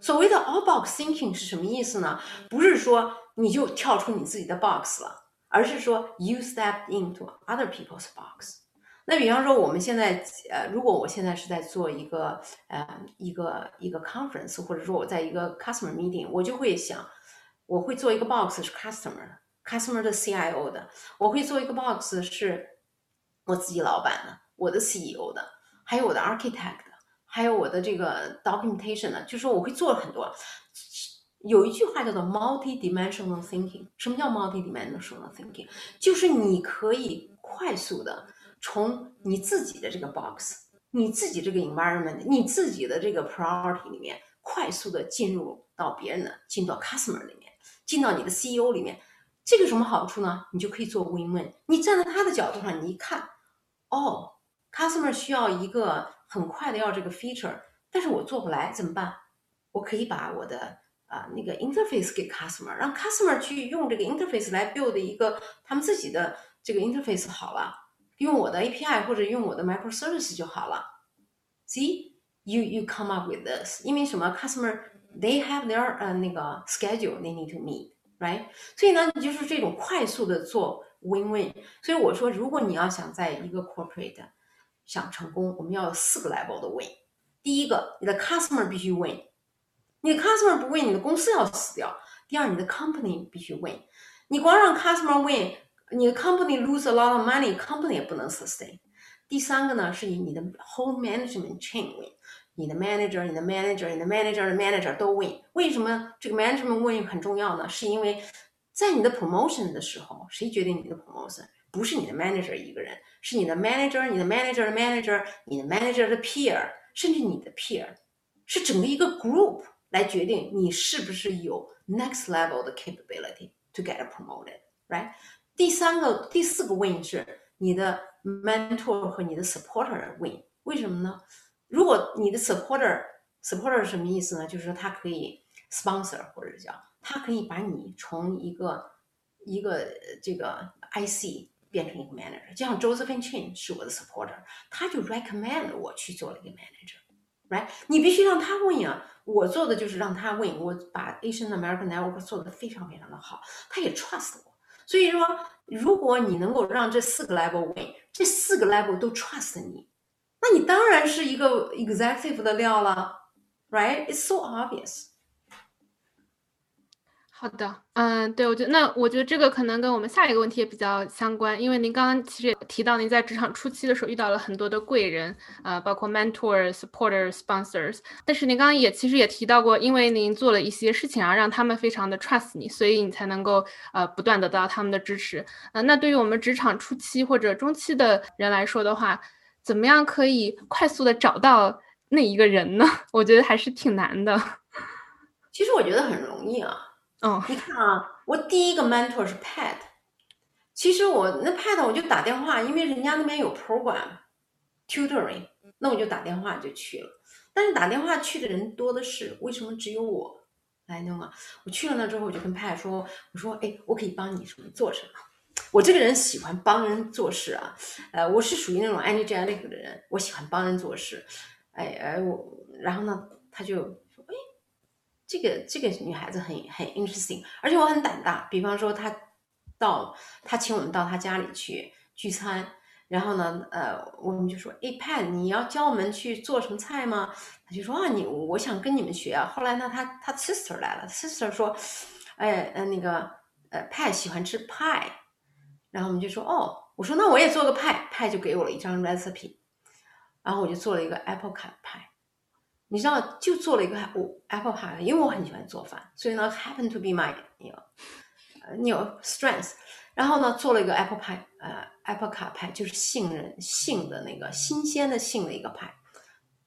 所谓的 all box thinking 是什么意思呢？不是说你就跳出你自己的 box 了。而是说，you step into other people's box。那比方说，我们现在，呃，如果我现在是在做一个，呃，一个一个 conference，或者说我在一个 customer meeting，我就会想，我会做一个 box 是 customer，customer 的 CIO 的，我会做一个 box 是我自己老板的，我的 CEO 的，还有我的 architect 的，还有我的这个 documentation 的，就是说我会做很多。有一句话叫做 multi-dimensional thinking。什么叫 multi-dimensional thinking？就是你可以快速的从你自己的这个 box、你自己这个 environment、你自己的这个 priority 里面，快速的进入到别人的，进到 customer 里面，进到你的 CEO 里面。这个什么好处呢？你就可以做 win-win。你站在他的角度上，你一看，哦，customer 需要一个很快的要这个 feature，但是我做不来，怎么办？我可以把我的啊，那个 interface 给 customer，让 customer 去用这个 interface 来 build 一个他们自己的这个 interface 好了，用我的 API 或者用我的 microservice 就好了。See you you come up with this，因为什么？customer they have their 呃那个 schedule they need to meet，right？所以呢，就是这种快速的做 win win。所以我说，如果你要想在一个 corporate 想成功，我们要有四个 level 的 win。第一个，你的 customer 必须 win，你的 customer 不 win，你的公司要死掉。第二，你的 company 必须 win，你光让 customer win，你的 company lose a lot of money，company 也不能 sustain。第三个呢，是以你的 whole management chain win，你的 manager、你的 manager、你的 manager 的 manager 都 win。为什么这个 management win 很重要呢？是因为在你的 promotion 的时候，谁决定你的 promotion？不是你的 manager 一个人，是你的 manager、你的 manager 的 manager、你的 manager 的 peer，甚至你的 peer，是整个一个 group 来决定你是不是有 next level 的 capability to get promoted，right？第三个、第四个 win 是你的 mentor 和你的 supporter win。为什么呢？如果你的 supporter，supporter 是什么意思呢？就是说他可以 sponsor 或者叫他可以把你从一个一个这个 IC 变成一个 manager，就像 Josephine Chin 是我的 supporter，他就 recommend 我去做了一个 manager，right？你必须让他 win 啊！我做的就是让他 win，我把 Asian American Network 做的非常非常的好，他也 trust 我。所以说，如果你能够让这四个 level win，这四个 level 都 trust 你，那你当然是一个 executive 的料了，right？It's so obvious。
好的，嗯，对，我觉得那我觉得这个可能跟我们下一个问题也比较相关，因为您刚刚其实也提到您在职场初期的时候遇到了很多的贵人，呃，包括 mentor、supporter、sponsors，但是您刚刚也其实也提到过，因为您做了一些事情啊，让他们非常的 trust 你，所以你才能够呃不断得到他们的支持。呃，那对于我们职场初期或者中期的人来说的话，怎么样可以快速的找到那一个人呢？*laughs* 我觉得还是挺难的。
其实我觉得很容易啊。
哦，
你看啊，我第一个 mentor 是 Pat，其实我那 Pat 我就打电话，因为人家那边有 program tutoring，那我就打电话就去了。但是打电话去的人多的是，为什么只有我来弄啊？我去了那之后，我就跟 Pat 说，我说，哎，我可以帮你什么做什么？我这个人喜欢帮人做事啊，呃，我是属于那种 energetic 的人，我喜欢帮人做事。哎哎，我然后呢，他就。这个这个女孩子很很 interesting，而且我很胆大。比方说，她到她请我们到她家里去聚餐，然后呢，呃，我们就说，哎，Pat，你要教我们去做什么菜吗？他就说啊，你我想跟你们学啊。后来呢，他他 sister 来了，sister 说，哎，呃，那个呃，Pat 喜欢吃派，然后我们就说，哦，我说那我也做个派，派就给我了一张 recipe，然后我就做了一个 apple cut 派。你知道，就做了一个 apple pie，因为我很喜欢做饭，所以呢，happen to be my you know, you strength。然后呢，做了一个 apple pie，呃，apple cut 派，就是杏仁杏的那个新鲜的杏的一个派，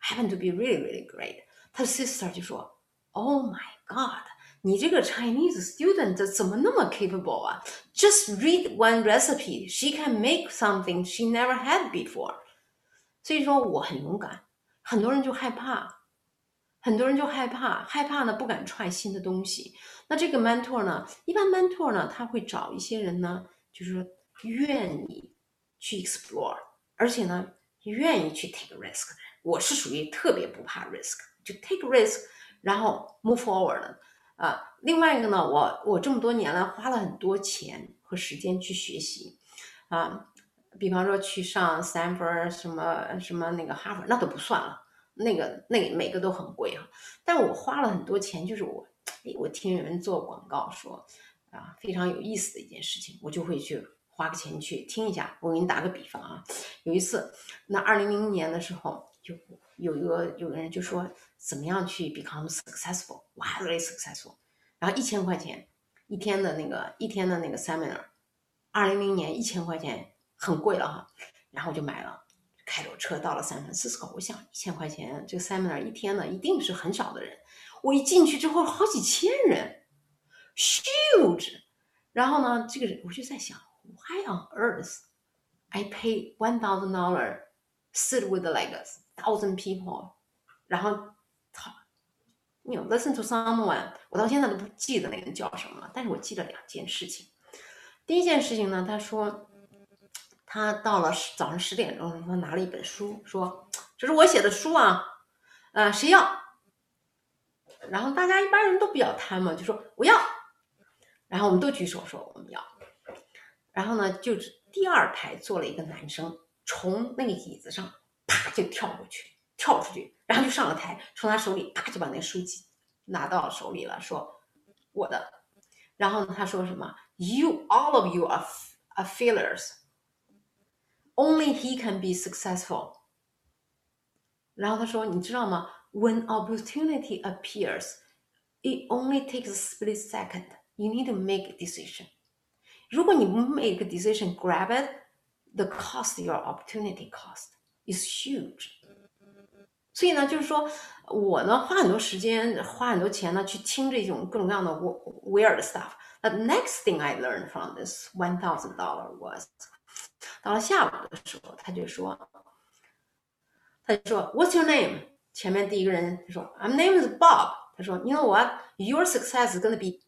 happen to be really really great。他的 sister 就说：“Oh my God，你这个 Chinese student 怎么那么 capable 啊？Just read one recipe, she can make something she never had before。”所以说我很勇敢，很多人就害怕。 很多人就害怕，害怕呢，不敢踹新的东西。那这个 mentor 呢，一般 mentor 呢，他会找一些人呢，就是说愿意去 explore，而且呢，愿意去 take risk。我是属于特别不怕 risk，就 take risk，然后 move forward 的啊。另外一个呢，我我这么多年来花了很多钱和时间去学习啊，比方说去上 Stanford 什么什么那个哈佛，那都不算了。那个那每个都很贵哈，但我花了很多钱，就是我，哎，我听人做广告说，啊，非常有意思的一件事情，我就会去花个钱去听一下。我给你打个比方啊，有一次，那二零零零年的时候，就有一个有个人就说，怎么样去 become successful，very successful，然后一千块钱一天的那个一天的那个 seminar，二零零年一千块钱很贵了哈，然后我就买了。开着车到了三藩市，我想一千块钱这个 seminar 一天呢，一定是很少的人。我一进去之后，好几千人，huge。然后呢，这个人我就在想，Why on earth I pay one thousand dollar sit with like a thousand people？然后他，you listen to someone。我到现在都不记得那个人叫什么了，但是我记得两件事情。第一件事情呢，他说。他到了早上十点钟，他拿了一本书，说：“这是我写的书啊，呃，谁要？”然后大家一般人都比较贪嘛，就说我要。然后我们都举手说我们要。然后呢，就第二排坐了一个男生，从那个椅子上啪就跳过去，跳出去，然后就上了台，从他手里啪就把那书籍拿到手里了，说我的。然后呢，他说什么？You all of you are are failures. Only he can be successful. 然后他说，你知道吗？When opportunity appears, it only takes a split second. You need to make a decision. 如果你不 make a decision, grab it, the cost your opportunity cost is huge. 所以呢，就是说我呢花很多时间，花很多钱呢去听这种各种各样的 weird stuff. The next thing I learned from this one thousand dollar was， 到了下午的时候，他就说，他就说 What's your name？前面第一个人他说 My name is Bob。他说 You know what? Your success is gonna be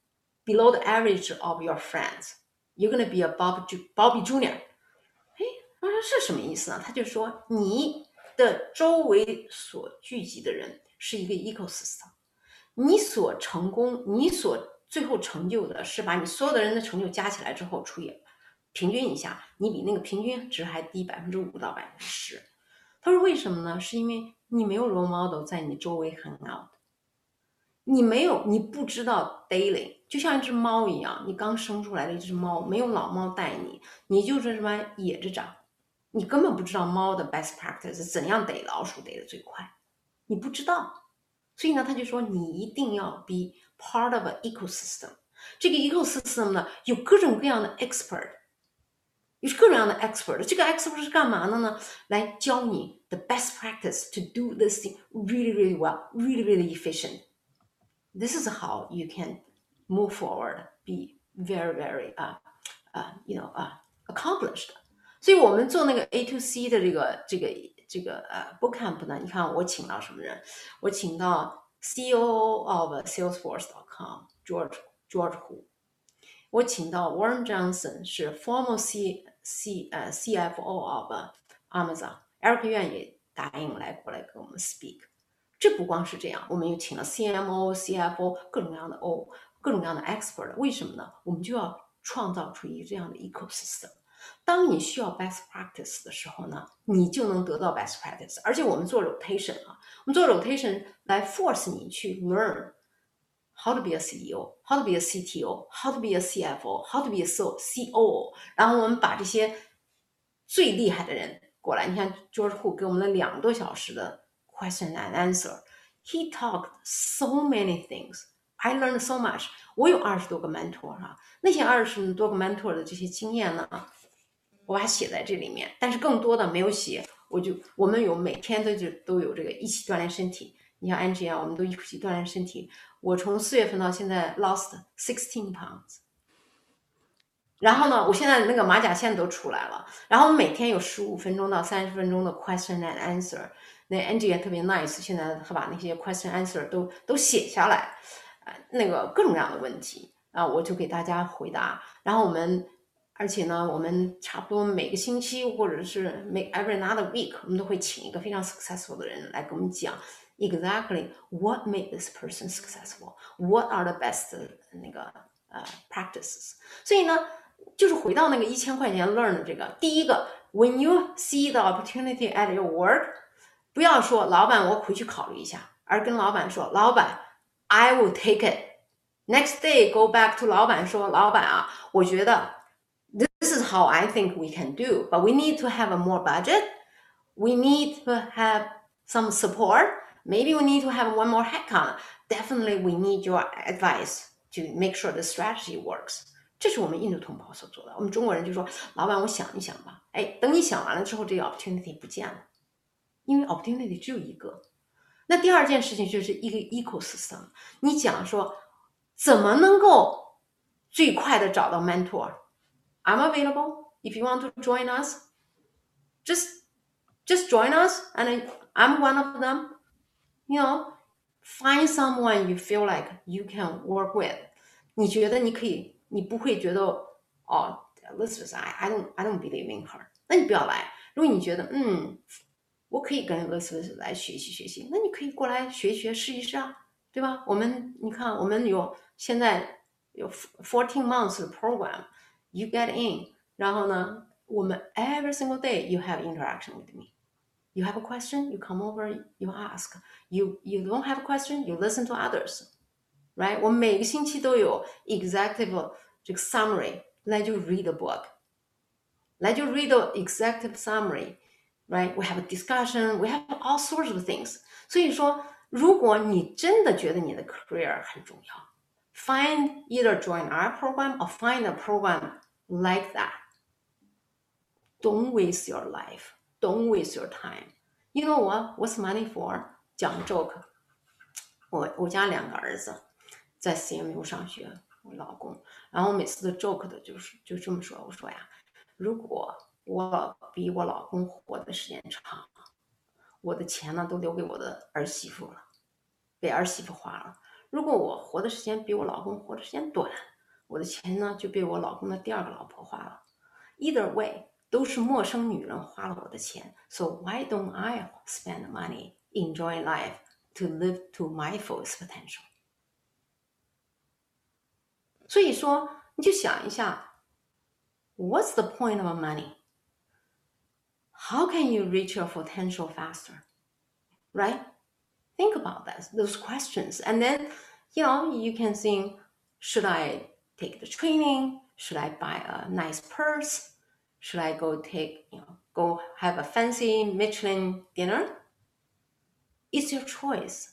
below the average of your friends. You're gonna be a Bob Bobby Junior。哎，他说是什么意思呢？他就说你的周围所聚集的人是一个 ecosystem，你所成功，你所最后成就的是把你所有的人的成就加起来之后除以平均一下，你比那个平均值还低百分之五到百分之十。他说为什么呢？是因为你没有 role model 在你周围 hang out，你没有，你不知道 daily，就像一只猫一样，你刚生出来的一只猫，没有老猫带你，你就是什么野着长。你根本不知道猫的 best practice 怎样逮老鼠逮的最快，你不知道，所以呢，他就说你一定要 be part of a ecosystem。这个 ecosystem 呢，有各种各样的 expert，有各种各样的 expert。这个 expert 是干嘛的呢？来教你 the best practice to do this thing really really well, really really efficient. This is how you can move forward, be very very uh uh you know uh accomplished. 所以我们做那个 A to C 的这个这个这个呃 bootcamp 呢，你看我请到什么人？我请到 CEO of Salesforce.com George George Hu，我请到 Warren Johnson 是 former C C 呃 CFO of Amazon，Eric Yuan 也答应来过来跟我们 speak。这不光是这样，我们又请了 CMO、CFO 各种各样的 O，各种各样的 expert。为什么呢？我们就要创造出一个这样的 ecosystem。当你需要 best practice 的时候呢，你就能得到 best practice。而且我们做 rotation 啊，我们做 rotation 来 force 你去 learn how to be a CEO，how to be a CTO，how to be a CFO，how to be a so COO。然后我们把这些最厉害的人过来，你看 George Hu 给我们了两个多小时的 question and answer。He talked so many things. I learned so much. 我有二十多个 mentor 哈，那些二十多个 mentor 的这些经验呢？我把它写在这里面，但是更多的没有写。我就我们有每天都就都有这个一起锻炼身体。你像 Angie 啊，我们都一起锻炼身体。我从四月份到现在 lost sixteen pounds。然后呢，我现在那个马甲线都出来了。然后我每天有十五分钟到三十分钟的 question and answer。那 Angie 也特别 nice，现在他把那些 question answer 都都写下来，呃，那个各种各样的问题啊，我就给大家回答。然后我们。而且呢，我们差不多每个星期，或者是每 every another week，我们都会请一个非常 successful 的人来给我们讲 exactly what made this person successful，what are the best 那个呃 practices。所以呢，就是回到那个一千块钱 learn 的这个，第一个，when you see the opportunity at your work，不要说老板我回去考虑一下，而跟老板说，老板，I will take it。Next day go back to 老板说，老板啊，我觉得。this is how I think we can do. But we need to have a more budget. We need to have some support. Maybe we need to have one more headcount. Definitely, we need your advice to make sure the strategy works. 这是我们印度同胞所做的。我们中国人就说：“老板，我想一想吧。”哎，等你想完了之后，这个 opportunity 不见了，因为 opportunity 只有一个。那第二件事情就是一个 ecosystem。你讲说怎么能够最快的找到 mentor？I'm available if you want to join us. Just just join us and I'm one of them. You know, find someone you feel like you can work with. 你觉得你可以，你不会觉得哦，Elizabeth, I I don't I don't believe in her. 那你不要来。如果你觉得嗯，我可以跟 Elizabeth 来学习学习，那你可以过来学一学试一试啊，对吧？我们你看，我们有现在有 fourteen months 的 program。you get in，然后呢，我们 every single day you have interaction with me， You have a question, you come over, you ask. You you don't have a question, you listen to others. Right? 我每个星期都有 executive 这个 summary，来就 read a book，来就 read the executive summary。Right? We have a discussion, we have all sorts of things. 所以说，如果你真的觉得你的 career 很重要，find either join our program or find a program like that. Don't waste your life. Don't waste your time. You know what? What's money for? 讲 joke。我我家两个儿子在 CMU 上学，我老公，然后每次的 joke 的就是就这么说，我说呀，如果我比我老公活的时间长，我的钱呢都留给我的儿媳妇了，被儿媳妇花了；如果我活的时间比我老公活的时间短，我的钱呢就被我老公的第二个老婆花了。Either way。都是陌生女人花了我的钱，So why don't I spend money enjoy life to live to my fullest potential？所以说，你就想一下，What's the point of money? How can you reach your potential faster? Right? Think about that, those questions, and then, you know, you can think, should I take the training? Should I buy a nice purse? Should I go take, you know, go have a fancy Michelin dinner? It's your choice,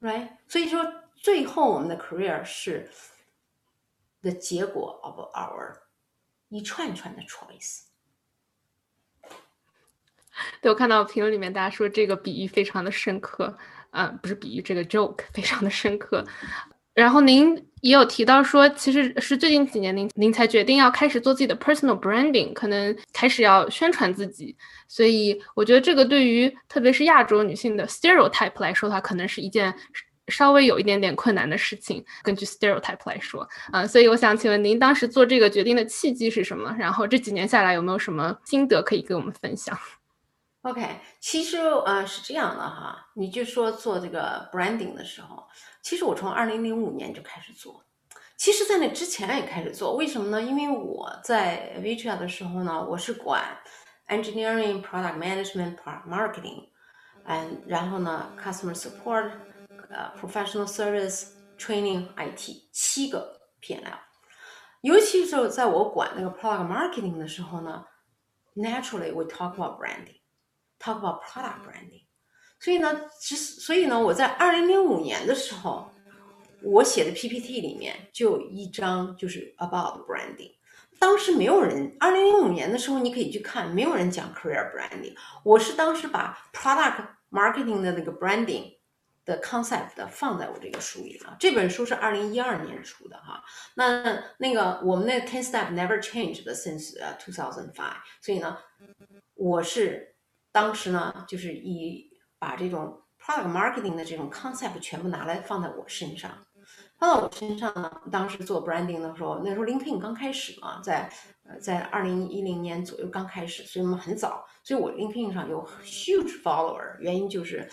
right? 所以说，最后我们的 career 是 the 结果 of our 一串串的 choice。
对我看到评论里面大家说这个比喻非常的深刻，啊，不是比喻，这个 joke 非常的深刻。 然后您也有提到说，其实是最近几年您您才决定要开始做自己的 personal branding，可能开始要宣传自己。所以我觉得这个对于特别是亚洲女性的 stereotype 来说的话，可能是一件稍微有一点点困难的事情。根据 stereotype 来说，嗯，所以我想请问您当时做这个决定的契机是什么？然后这几年下来有没有什么心得可以跟我们分享
？OK，其实呃是这样的哈，你就说做这个 branding 的时候。其实我从二零零五年就开始做，其实，在那之前也开始做。为什么呢？因为我在 Vitra 的时候呢，我是管 engineering、product management、product marketing，嗯，然后呢，customer support，呃，professional service、training、IT 七个 PNL。尤其是在我管那个 product marketing 的时候呢，naturally we talk about branding，talk about product branding。所以呢，其实所以呢，我在二零零五年的时候，我写的 PPT 里面就有一张就是 about branding。当时没有人，二零零五年的时候你可以去看，没有人讲 career branding。我是当时把 product marketing 的那个 branding 的 concept 放在我这个书里了。这本书是二零一二年出的哈。那那个我们那 ten step never changed since 呃 two thousand five。所以呢，我是当时呢就是以把这种 product marketing 的这种 concept 全部拿来放在我身上，放到我身上呢。当时做 branding 的时候，那时候 LinkedIn 刚开始嘛，在呃在二零一零年左右刚开始，所以我们很早，所以我 LinkedIn 上有 huge follower，原因就是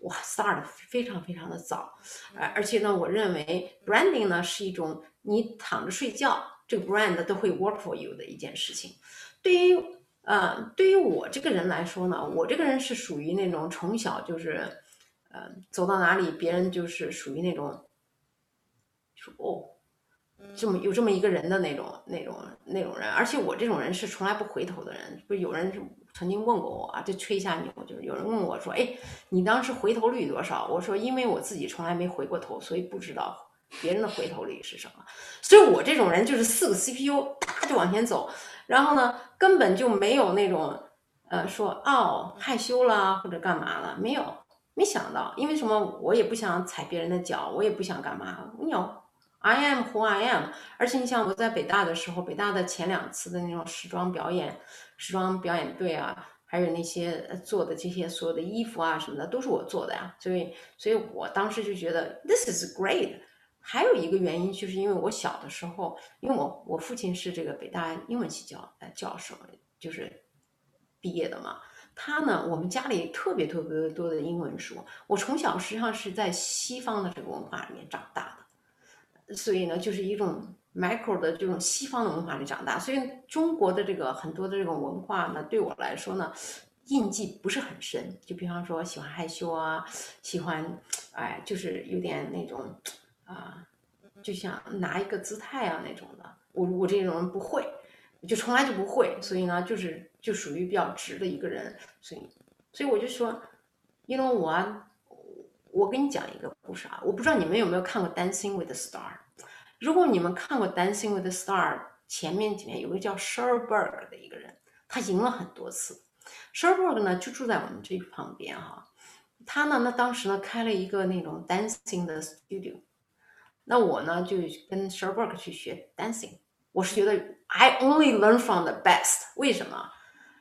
我 start 非常非常的早，呃而且呢，我认为 branding 呢是一种你躺着睡觉，这个 brand 都会 work for you 的一件事情，对于。呃，对于我这个人来说呢，我这个人是属于那种从小就是，呃，走到哪里别人就是属于那种，说哦，这么有这么一个人的那种那种那种人，而且我这种人是从来不回头的人。不是有人曾经问过我啊，就吹一下牛，就是有人问我说，哎，你当时回头率多少？我说，因为我自己从来没回过头，所以不知道别人的回头率是什么。所以我这种人就是四个 CPU，哒就往前走。然后呢，根本就没有那种，呃，说哦害羞啦或者干嘛了，没有，没想到，因为什么？我也不想踩别人的脚，我也不想干嘛。有，I am who I am。而且你像我在北大的时候，北大的前两次的那种时装表演、时装表演队啊，还有那些做的这些所有的衣服啊什么的，都是我做的呀。所以，所以我当时就觉得 This is great。还有一个原因，就是因为我小的时候，因为我我父亲是这个北大英文系教呃教授，就是毕业的嘛。他呢，我们家里特别特别多的英文书。我从小实际上是在西方的这个文化里面长大的，所以呢，就是一种 micro 的这种西方的文化里长大。所以中国的这个很多的这种文化呢，对我来说呢，印记不是很深。就比方说喜欢害羞啊，喜欢哎，就是有点那种啊，就像拿一个姿态啊那种的。我我这种人不会，就从来就不会，所以呢，就是就属于比较直的一个人。所以，所以我就说，因为我我跟你讲一个故事啊，我不知道你们有没有看过《Dancing with the Star》。如果你们看过《Dancing with the Star》，前面几年有个叫 Sherberg 的一个人，他赢了很多次。Sherberg 呢就住在我们这旁边哈，他呢那当时呢开了一个那种 dancing 的 studio，那我呢就跟 Sherberg 去学 dancing。我是觉得 I only learn from the best。为什么？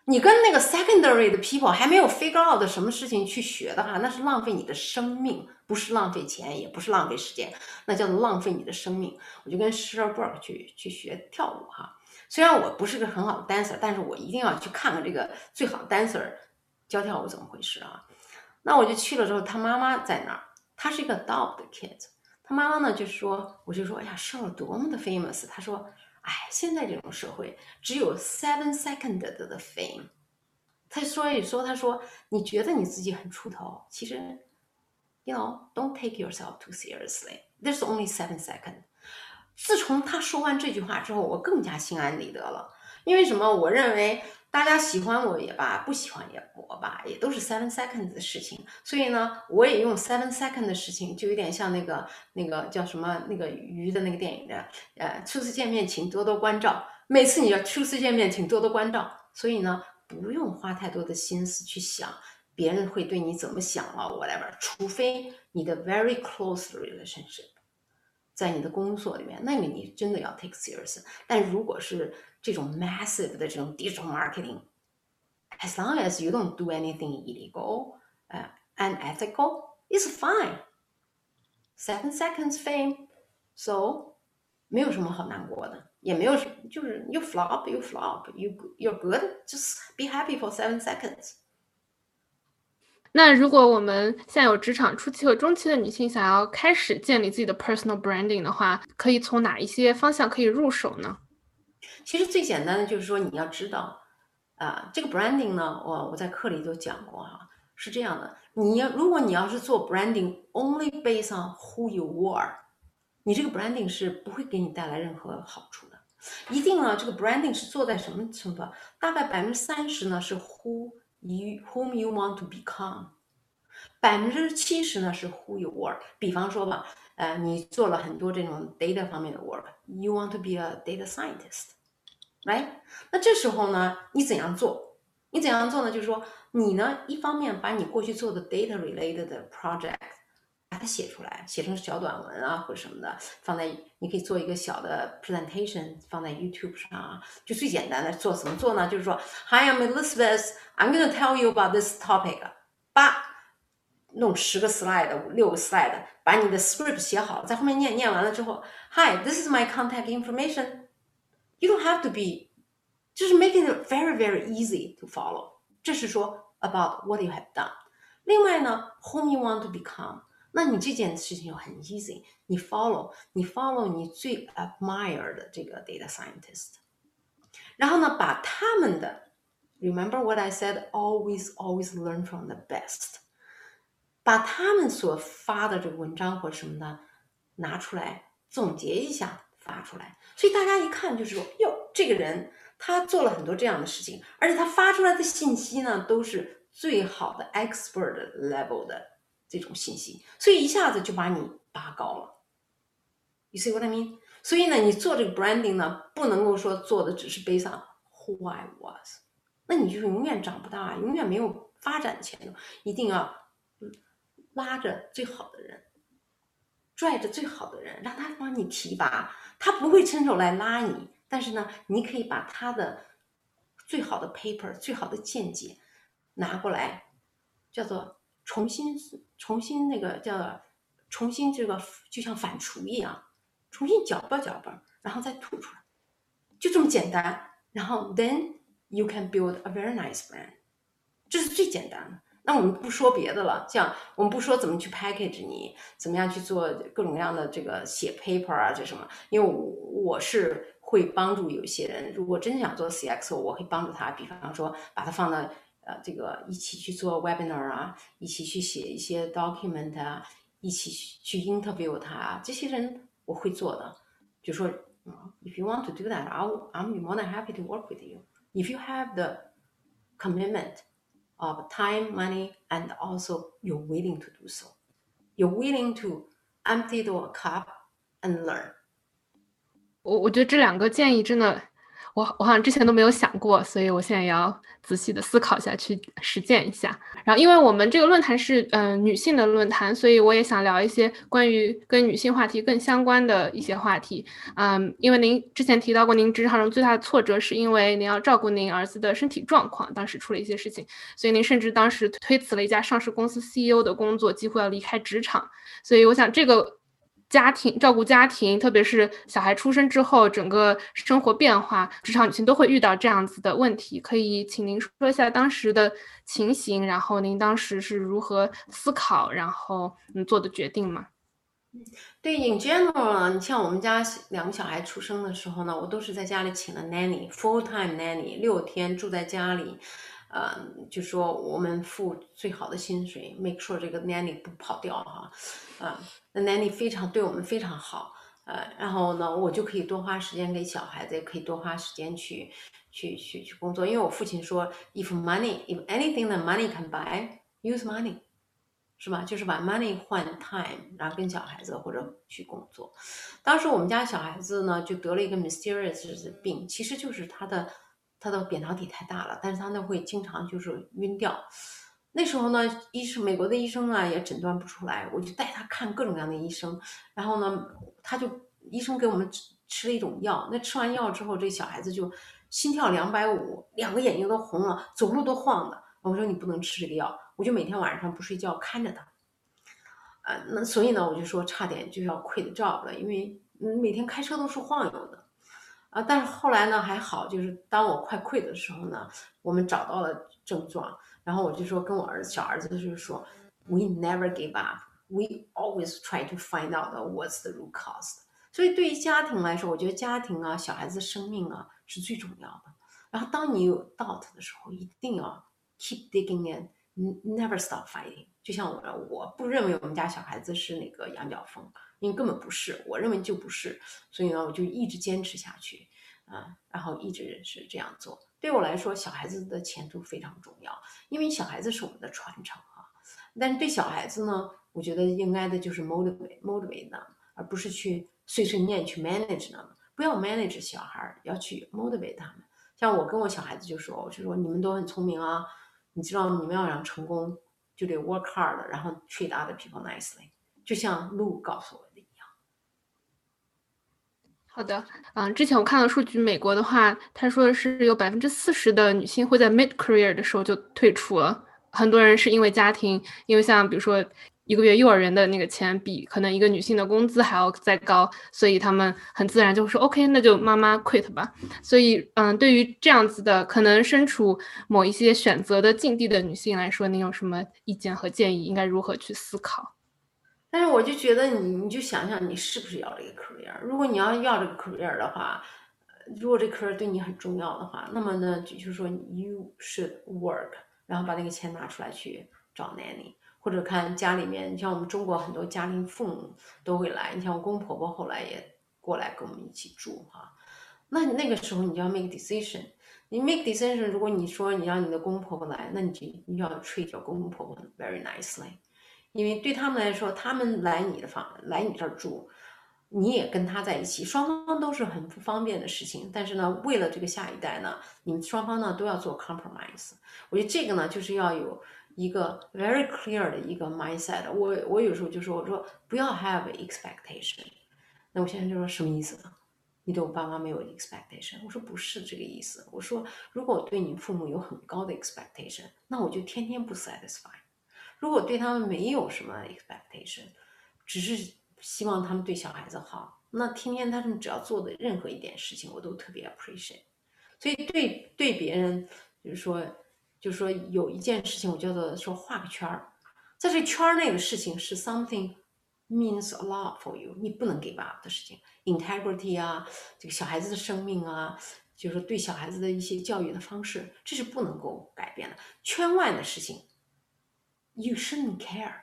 你跟那个 secondary 的 people 还没有 figure out 什么事情去学的话，那是浪费你的生命。不是浪费钱，也不是浪费时间，那叫做浪费你的生命。我就跟 Sherberg 去去学跳舞哈。虽然我不是个很好的 dancer，但是我一定要去看看这个最好的 dancer 教跳舞怎么回事啊。那我就去了之后，他妈妈在那儿，他是一个的 kid。妈妈呢就说，我就说，哎呀，Sher 多么的 famous。他说，哎，现在这种社会只有 seven second 的 fame。他所以说，他说，你觉得你自己很出头，其实。You know, don't take yourself too seriously. There's only seven second. 自从他说完这句话之后，我更加心安理得了。因为什么？我认为大家喜欢我也罢，不喜欢也我吧，也都是 seven seconds 的事情。所以呢，我也用 seven seconds 的事情，就有点像那个那个叫什么那个鱼的那个电影的，呃，初次见面请多多关照。每次你要初次见面请多多关照。所以呢，不用花太多的心思去想。别人会对你怎么想啊？Whatever，除非你的 very close relationship，在你的工作里面，那个你真的要 take serious。但如果是这种 massive 的这种 digital marketing，as long as you don't do anything illegal，呃，unethical，is fine。Seven seconds fame，so 没有什么好难过的，也没有就是 you flop，you flop，you you're good，just be happy for seven seconds。
那如果我们现在有职场初期和中期的女性想要开始建立自己的 personal branding 的话，可以从哪一些方向可以入手呢？
其实最简单的就是说你要知道，啊，这个 branding 呢，我我在课里都讲过哈，是这样的，你要如果你要是做 branding only based on who you are，你这个 branding 是不会给你带来任何好处的。一定呢，这个 branding 是做在什么程度？大概百分之三十呢是 who。you whom you want to become，百分之七十呢是 who you are。比方说吧，呃，你做了很多这种 data 方面的 work，you want to be a data scientist 来那这时候呢，你怎样做？你怎样做呢？就是说，你呢，一方面把你过去做的 data related 的 project。把它写出来，写成小短文啊，或者什么的，放在你可以做一个小的 presentation，放在 YouTube 上啊。就最简单的做怎么做呢？就是说，Hi, I'm Elizabeth. I'm going to tell you about this topic. 八，弄十个 slide，六个 slide，把你的 script 写好，在后面念念完了之后，Hi, this is my contact information. You don't have to be，就是 make it very very easy to follow。这是说 about what you have done。另外呢，whom you want to become。那你这件事情就很 easy，你 follow，你 follow 你最 admire 的这个 data scientist，然后呢，把他们的 remember what I said，always always learn from the best，把他们所发的这个文章或者什么的拿出来总结一下发出来， 所以大家一看就是说，哟，这个人他做了很多这样的事情，而且他发出来的信息呢都是最好的 expert level 的。这种信息，所以一下子就把你拔高了。You see what I mean？所以呢，你做这个 branding 呢，不能够说做的只是 based on who I was，那你就永远长不大，永远没有发展前途。一定要拉着最好的人，拽着最好的人，让他帮你提拔。他不会伸手来拉你，但是呢，你可以把他的最好的 paper、最好的见解拿过来，叫做。重新重新那个叫重新这个就像反刍一样，重新搅拌搅拌，然后再吐出来，就这么简单。然后 then you can build a very nice brand，这是最简单的。那我们不说别的了，像我们不说怎么去 package 你，怎么样去做各种各样的这个写 paper 啊，这什么？因为我我是会帮助有些人，如果真想做 CXO，我会帮助他，比方说把它放到。呃，这个一起去做 webinar 啊，一起去写一些 document 啊，一起去 interview 他啊，这些人我会做的。就说嗯，if you want to do that, I'll I'm more than happy to work with you. If you have the commitment of time, money, and also you're willing to do so, you're willing to empty the cup and learn.
我我觉得这两个建议真的。 我我好像之前都没有想过，所以我现在也要仔细的思考一下，去实践一下。然后，因为我们这个论坛是嗯女性的论坛，所以我也想聊一些关于跟女性话题更相关的一些话题。嗯，因为您之前提到过，您职场中最大的挫折是因为您要照顾您儿子的身体状况，当时出了一些事情，所以您甚至当时推辞了一家上市公司 CEO 的工作，几乎要离开职场。所以我想这个。家庭照顾家庭，特别是小孩出生之后，整个生活变化，职场女性都会遇到这样子的问题。可以请您说一下当时的情形，然后您当时是如何思考，然后嗯做的决定吗？
对，in general，你像我们家两个小孩出生的时候呢，我都是在家里请了 nanny，full time nanny，六天住在家里，呃，就说我们付最好的薪水，make sure 这个 nanny 不跑掉哈，啊。那 nanny 非常对我们非常好，呃，然后呢，我就可以多花时间给小孩子，也可以多花时间去去去去工作。因为我父亲说，if money, if anything that money can buy, use money，是吧？就是把 money 换 time，然后跟小孩子或者去工作。当时我们家小孩子呢，就得了一个 mysterious 病，其实就是他的他的扁桃体太大了，但是他呢会经常就是晕掉。那时候呢，医生美国的医生啊也诊断不出来，我就带他看各种各样的医生，然后呢，他就医生给我们吃吃了一种药，那吃完药之后，这小孩子就心跳两百五，两个眼睛都红了，走路都晃的。我说你不能吃这个药，我就每天晚上不睡觉看着他，啊，那所以呢，我就说差点就要 quit job 了，因为每天开车都是晃悠的，啊，但是后来呢还好，就是当我快溃的时候呢，我们找到了症状。然后我就说跟我儿子小儿子就是说，We never give up. We always try to find out what's the root cause. 所以对于家庭来说，我觉得家庭啊，小孩子生命啊是最重要的。然后当你有 doubt 的时候，一定要 keep digging in, never stop fighting. 就像我，我不认为我们家小孩子是那个羊角风，因为根本不是，我认为就不是。所以呢，我就一直坚持下去，啊，然后一直是这样做。对我来说，小孩子的前途非常重要，因为小孩子是我们的传承啊。但是对小孩子呢，我觉得应该的就是 motivate motivate them，而不是去碎碎念去 manage them。不要 manage 小孩，要去 motivate 他们。像我跟我小孩子就说，我就说你们都很聪明啊，你知道你们要想成功，就得 work hard，然后 treat other people nicely。就像路告诉我的一样。
好的，嗯，之前我看到数据，美国的话，他说的是有百分之四十的女性会在 mid career 的时候就退出了。很多人是因为家庭，因为像比如说一个月幼儿园的那个钱比可能一个女性的工资还要再高，所以他们很自然就说 OK，那就妈妈 quit 吧。所以，嗯，对于这样子的可能身处某一些选择的境地的女性来说，你有什么意见和建议？应该如何去思考？
但是我就觉得你，你就想想你是不是要这个 career？如果你要要这个 career 的话，如果这 career 对你很重要的话，那么呢，就是说 you should work，然后把那个钱拿出来去找 nanny，或者看家里面，你像我们中国很多家庭父母都会来，你像我公婆婆后来也过来跟我们一起住哈。那那个时候你就要 make decision，你 make decision，如果你说你让你的公婆婆来，那你就你要 treat your 公公婆婆 very nicely。因为对他们来说，他们来你的房，来你这儿住，你也跟他在一起，双方都是很不方便的事情。但是呢，为了这个下一代呢，你们双方呢都要做 compromise。我觉得这个呢，就是要有一个 very clear 的一个 mindset。我我有时候就说，我说不要 have expectation。那我现在就说什么意思呢？你对我爸妈没有 expectation？我说不是这个意思。我说如果对你父母有很高的 expectation，那我就天天不 satisfy。如果对他们没有什么 expectation，只是希望他们对小孩子好，那天天他们只要做的任何一点事情，我都特别 appreciate。所以对对别人，就是说，就是说有一件事情，我叫做说画个圈儿，在这圈儿内的事情是 something means a lot for you，你不能 give up 的事情，integrity 啊，这个小孩子的生命啊。就是对小孩子的一些教育的方式，这是不能够改变的。圈外的事情，you shouldn't care。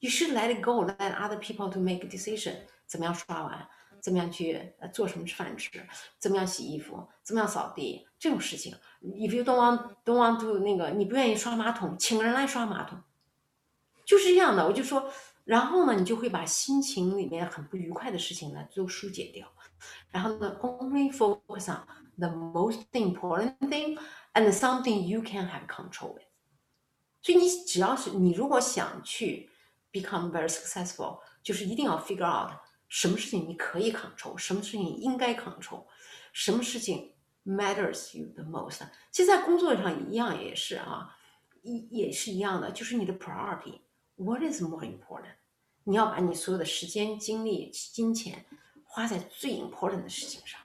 You should let it go, let other people to make a decision。怎么样刷碗？怎么样去呃做什么饭吃？怎么样洗衣服？怎么样扫地？这种事情，if you don't want don't want to 那个，你不愿意刷马桶，请人来刷马桶，就是这样的。我就说，然后呢，你就会把心情里面很不愉快的事情呢都疏解掉，然后呢，only focus on the most important thing and something you can have control with。所以你只要是你如果想去 become very successful，就是一定要 figure out。什么事情你可以 control，什么事情应该 control，什么事情 matters you the most。其实，在工作上一样也是啊，也也是一样的，就是你的 priority。What is more important？你要把你所有的时间、精力、金钱花在最 important 的事情上。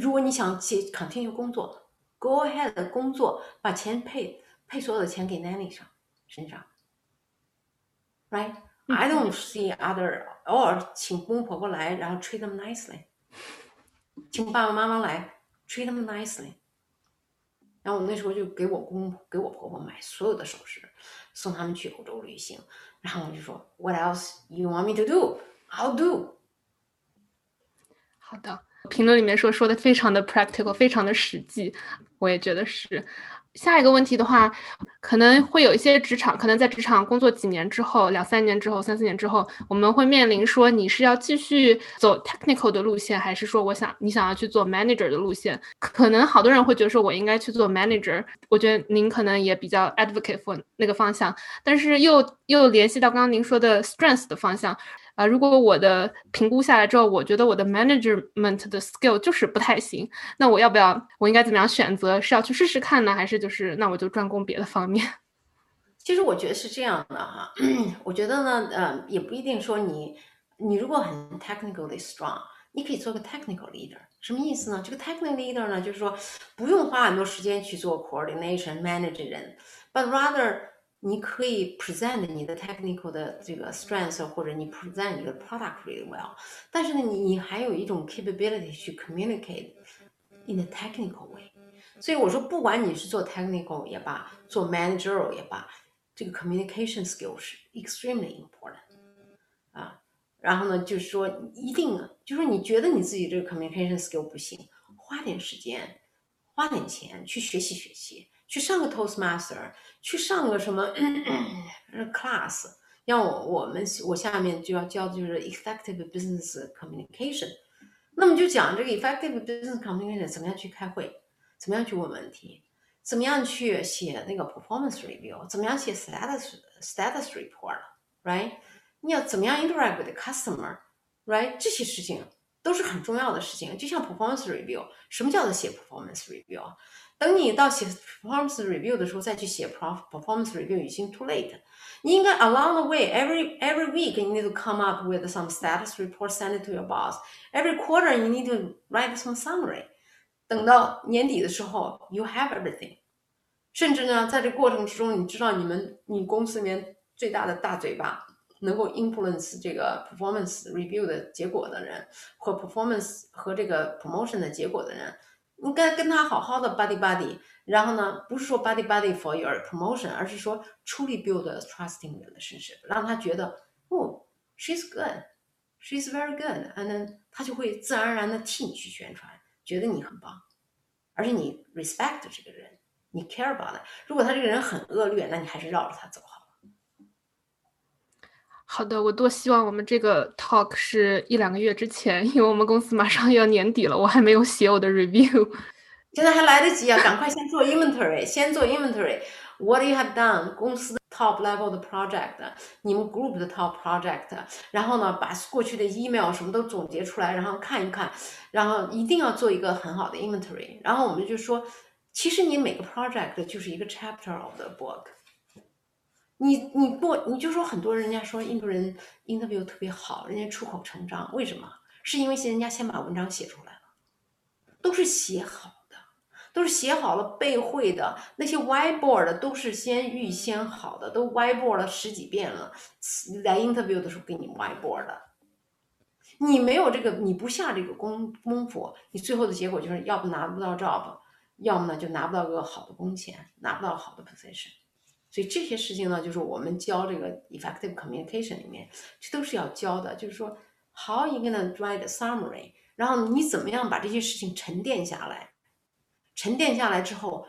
如果你想接 continue 工作，go ahead 工作，把钱配配所有的钱给 nanny 上身上 right？，right？I don't see other，偶尔请公公婆婆来，然后 treat them nicely，请爸爸妈妈来 treat them nicely。然后我那时候就给我公给我婆婆买所有的首饰，送他们去欧洲旅行。然后我就说，What else you want me to do? I'll do。
好的，评论里面说说的非常的 practical，非常的实际，我也觉得是。下一个问题的话，可能会有一些职场，可能在职场工作几年之后，两三年之后，三四年之后，我们会面临说，你是要继续走 technical 的路线，还是说我想你想要去做 manager 的路线？可能好多人会觉得说我应该去做 manager，我觉得您可能也比较 advocate for 那个方向，但是又又联系到刚刚您说的 strength 的方向。啊，如果我的评估下来之后，我觉得我的 management 的 skill 就是不太行，那我要不要？我应该怎么样选择？是要去试试看呢，还是就是那我就专攻别的方面？*laughs*
其实我觉得是这样的哈，*clears throat* 我觉得呢，呃，也不一定说你，你如果很 technically strong，你可以做个 technical leader。什么意思呢？这个 technical leader 呢，就是说不用花很多时间去做 coordination manage 人，but rather 你可以 present 你的 technical 的这个 strength，或者你 present 你的 product really well，但是呢，你你还有一种 capability 去 communicate in the technical way。所以我说，不管你是做 technical 也罢，做 managerial 也罢，这个 communication skill 是 extremely important 啊。然后呢，就是说一定，就是说你觉得你自己这个 communication skill 不行，花点时间，花点钱去学习学习。去上个 Toastmaster， 去上个什么 class，让我我们我下面就要教的就是 effective business communication。那么就讲这个 effective business communication 怎么样去开会，怎么样去问问题，怎么样去写那个 performance review，怎么样写 status status report，right？你要怎么样 interact with the customer，right？这些事情都是很重要的事情。就像 performance review，什么叫做写 performance review？等你到写 performance review 的时候再去写 performance review 已经 too late。你应该 along the way every every week you need to come up with some status report send it to your boss every quarter you need to write some summary。等到年底的时候 you have everything。甚至呢，在这过程之中，你知道你们你公司里面最大的大嘴巴能够 influence 这个 performance review 的结果的人，或 performance 和这个 promotion 的结果的人。 应该跟他好好的 buddy buddy，然后呢，不是说 buddy buddy for your promotion，而是说 truly build a trusting relationship，让他觉得哦，she's good，she's very good，and 他就会自然而然的替你去宣传，觉得你很棒，而且你 respect 这个人，你 care about 他。如果他这个人很恶劣，那你还是绕着他走好。
好的，我多希望我们这个 talk 是一两个月之前，因为我们公司马上要年底了，我还没有写我的 review。
现在还来得及啊，赶快先做 inventory，先做 inventory。What you have done，公司 top level 的 project，你们 group 的 top project，然后呢，把过去的 email 什么都总结出来，然后看一看，然后一定要做一个很好的 inventory。然后我们就说，其实你每个 project 就是一个 chapter of the book。你你不你就说很多人家说印度人 interview 特别好，人家出口成章，为什么？是因为人家先把文章写出来了，都是写好的，都是写好了背会的，那些 whiteboard 都是先预先好的，都 whiteboard 了十几遍了，来 interview 的时候给你 whiteboard 的。你没有这个，你不下这个功功夫，你最后的结果就是要不拿不到 job，要么呢就拿不到个好的工钱，拿不到好的 position。所以这些事情呢，就是我们教这个 effective communication 里面，这都是要教的。就是说，how are you gonna write a summary，然后你怎么样把这些事情沉淀下来，沉淀下来之后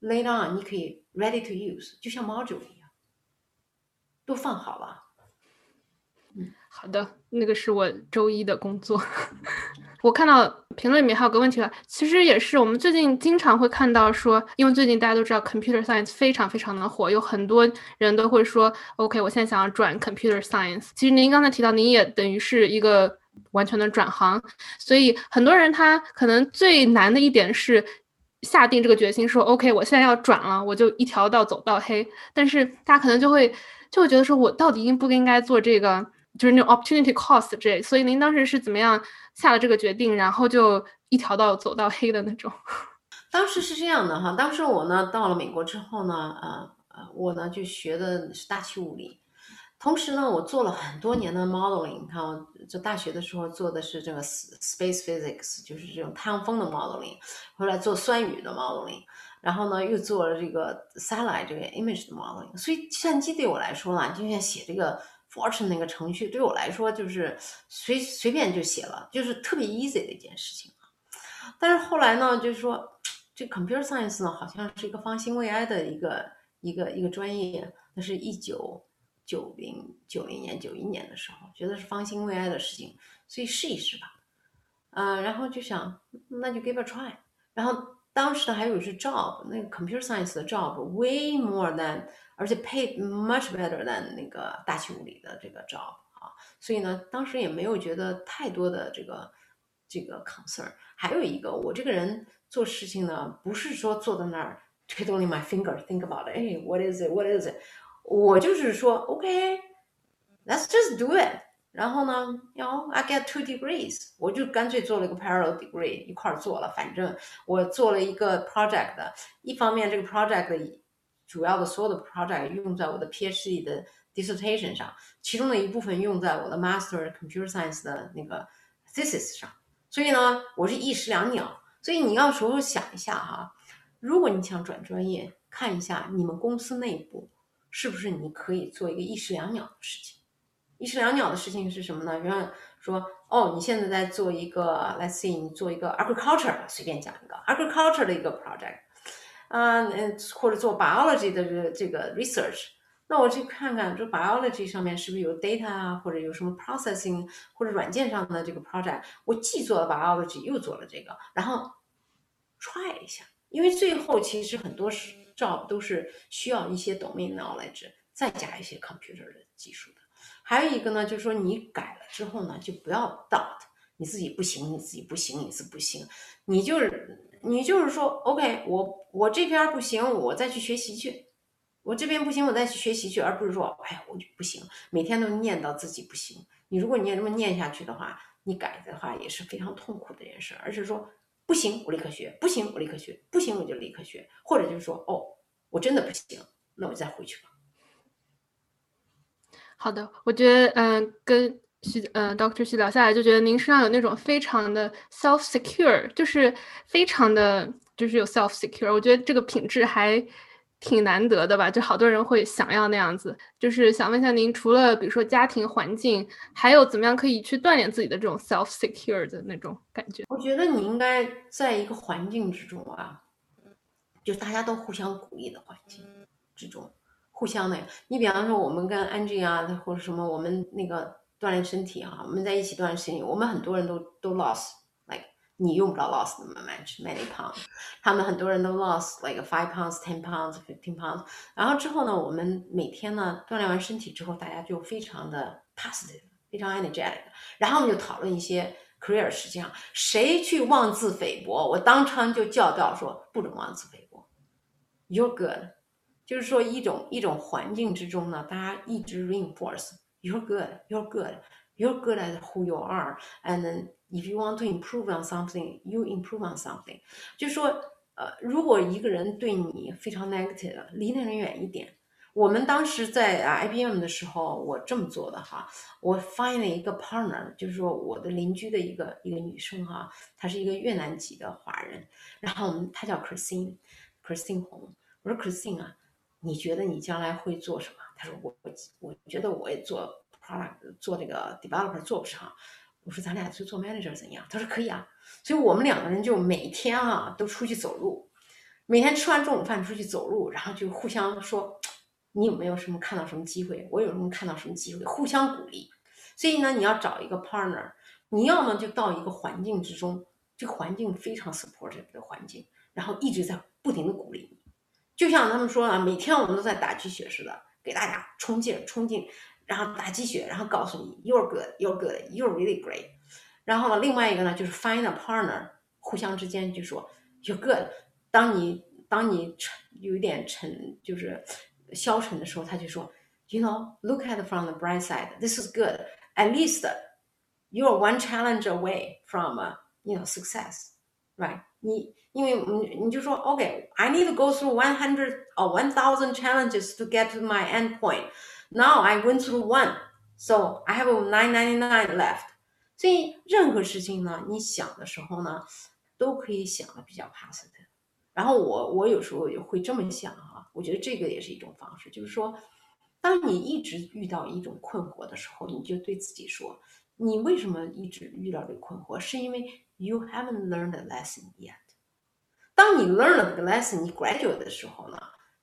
，later on 你可以 ready to use，就像 module 一样，都放好了。
嗯，好的，那个是我周一的工作。我看到评论里面还有个问题了，其实也是我们最近经常会看到说，因为最近大家都知道 computer science 非常非常的火，有很多人都会说，OK，我现在想要转 computer science。其实您刚才提到，您也等于是一个完全的转行，所以很多人他可能最难的一点是下定这个决心说，OK，我现在要转了，我就一条道走到黑。但是大家可能就会就会觉得说，我到底应不应该做这个？就是那种 opportunity cost 这，所以您当时是怎么样下了这个决定，然后就一条道走到黑的那种？*laughs*
当时是这样的哈，当时我呢到了美国之后呢，呃呃，我呢就学的是大气物理，同时呢我做了很多年的 modeling，看我在大学的时候做的是这个 space physics，就是这种太阳风的 modeling，后来做酸雨的 modeling，然后呢又做了这个 satellite 这个 image 的 modeling，所以计算机对我来说呢，就像写这个。Fortune 那个程序对我来说就是随随便就写了，就是特别 easy 的一件事情但是后来呢，就是说这 computer science 呢，好像是一个方兴未艾的一个一个一个专业。那是一九九零九零年九一年的时候，觉得是方兴未艾的事情，所以试一试吧。嗯，然后就想那就 give a try。然后当时呢还有是 job，那个 computer science 的 job way more than。而且 paid much better than 那个大气物理的这个 job 啊，所以呢，当时也没有觉得太多的这个这个 concern。还有一个，我这个人做事情呢，不是说坐在那儿 twiddling my finger think about it，哎，what is it，what is it？我就是说，OK，let's just do it。 然后呢，you know I get two degrees，我就干脆做了一个 parallel degree 一块儿做了。反正我做了一个 project，一方面这个 project。主要的所有的 project 用在我的 PhD 的 dissertation 上，其中的一部分用在我的 Master Computer Science 的那个 thesis 上。所以呢，我是一石两鸟。所以你要时候想一下哈，如果你想转专业，看一下你们公司内部是不是你可以做一个一石两鸟的事情。一石两鸟的事情是什么呢？比方说，哦，你现在在做一个，Let's see，你做一个 agriculture，随便讲一个 agriculture 的一个 project。啊，嗯，或者做 biology 的这个这个 research，那我去看看这 biology 上面是不是有 data 啊，或者有什么 processing 或者软件上的这个 project，我既做了 biology 又做了这个，然后 try 一下，因为最后其实很多 job 都是需要一些 domain knowledge，再加一些 computer 的技术的。还有一个呢，就是说你改了之后呢，就不要 doubt 你自己不行，你自己不行，你是不行，你就是。你就是说，OK，我我这边不行，我再去学习去；我这边不行，我再去学习去，而不是说，哎呀，我就不行，每天都念叨自己不行。你如果你也这么念下去的话，你改的话也是非常痛苦的一件事。而是说，不行，我立刻学；不行，我立刻学；不行，我就立刻学。或者就是说，哦，我真的不行，那我再回去吧。
好的，我觉得，嗯，跟。徐呃，Doctor 徐聊下来就觉得您身上有那种非常的 self secure，就是非常的就是有 self secure，我觉得这个品质还挺难得的吧，就好多人会想要那样子。就是想问一下您，除了比如说家庭环境，还有怎么样可以去锻炼自己的这种 self secure 的那种感觉？
我觉得你应该在一个环境之中啊，就大家都互相鼓励的环境之中，互相的。你比方说我们跟 Angie 啊，或者什么，我们那个。锻炼身体哈，我们在一起锻炼身体。我们很多人都都 lost，like 你用不着 lost 那么 much many pounds，他们很多人都 lost like five pounds, ten pounds, fifteen pounds。然后之后呢，我们每天呢锻炼完身体之后，大家就非常的 positive，非常 energetic。然后我们就讨论一些 career 实际上，谁去妄自菲薄，我当场就叫掉说不准妄自菲薄。You're good，就是说一种一种环境之中呢，大家一直 reinforce。You're good. You're good. You're good at who you are. And if you want to improve on something, you improve on something. 就说，呃，如果一个人对你非常 negative，离那人远一点。我们当时在 IBM 的时候，我这么做的哈，我 find 了一个 partner，就是说我的邻居的一个一个女生哈，她是一个越南籍的华人，然后我们她叫 Christine，Christine 红，我说 Christine 啊，你觉得你将来会做什么？他说我我我觉得我也做 product 做这个 developer 做不上，我说咱俩去做 manager 怎样？他说可以啊，所以我们两个人就每天啊都出去走路，每天吃完中午饭出去走路，然后就互相说。你有没有什么看到什么机会？我有什么看到什么机会？互相鼓励。所以呢，你要找一个 partner，你要么就到一个环境之中，这个环境非常 supportive 的环境，然后一直在不停的鼓励你。就像他们说啊，每天我们都在打鸡血似的，给大家冲劲、冲劲，然后打鸡血，然后告诉你 you're good, you're good, you're really great。然后呢，另外一个呢，就是 find a partner，互相之间就说 you're good。当你当你沉有一点沉，就是。消沉的时候，他就说，You know, look at from the bright side. This is good. At least you're one challenge away from, you know, success, right? 你因为你你就说，Okay, I need to go through one hundred or one thousand challenges to get to my end point. Now I went through one, so I have nine ninety nine left. 所以任何事情呢，你想的时候呢，都可以想的比较 positive。然后我我有时候也会这么想哈。我觉得这个也是一种方式，就是说，当你一直遇到一种困惑的时候，你就对自己说：“你为什么一直遇到这个困惑？是因为 you haven't learned a lesson yet。当你 learn 了这个 lesson，你 graduate 的时候呢，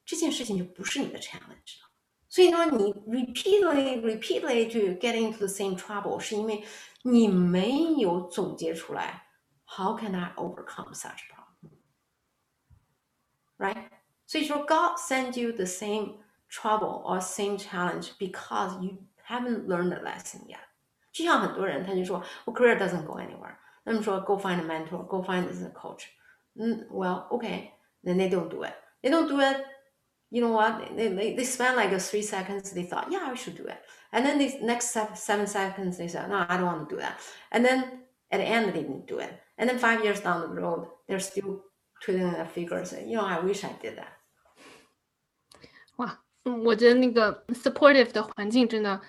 这件事情就不是你的 challenge 了。所以说，你 repeatedly repeatedly to get into the same trouble，是因为你没有总结出来 how can I overcome such problem，right？所以说，God send you the same trouble or same challenge because you haven't learned the lesson yet。就像很多人他就说，我 career doesn't go anywhere。 那么说，go find a mentor，go find a coach。嗯，well，okay，then they don't do it。They don't do it。You know what? They, they, they spend like three seconds. They thought, yeah, I should do it. And then the next seven seconds, they said, no, I don't want to do that. And then at the end, they didn't do it. And then five years down the road, they're still twiddling their fingers. You know, I wish I did that.
哇，嗯，我觉得那个 supportive 的环境真的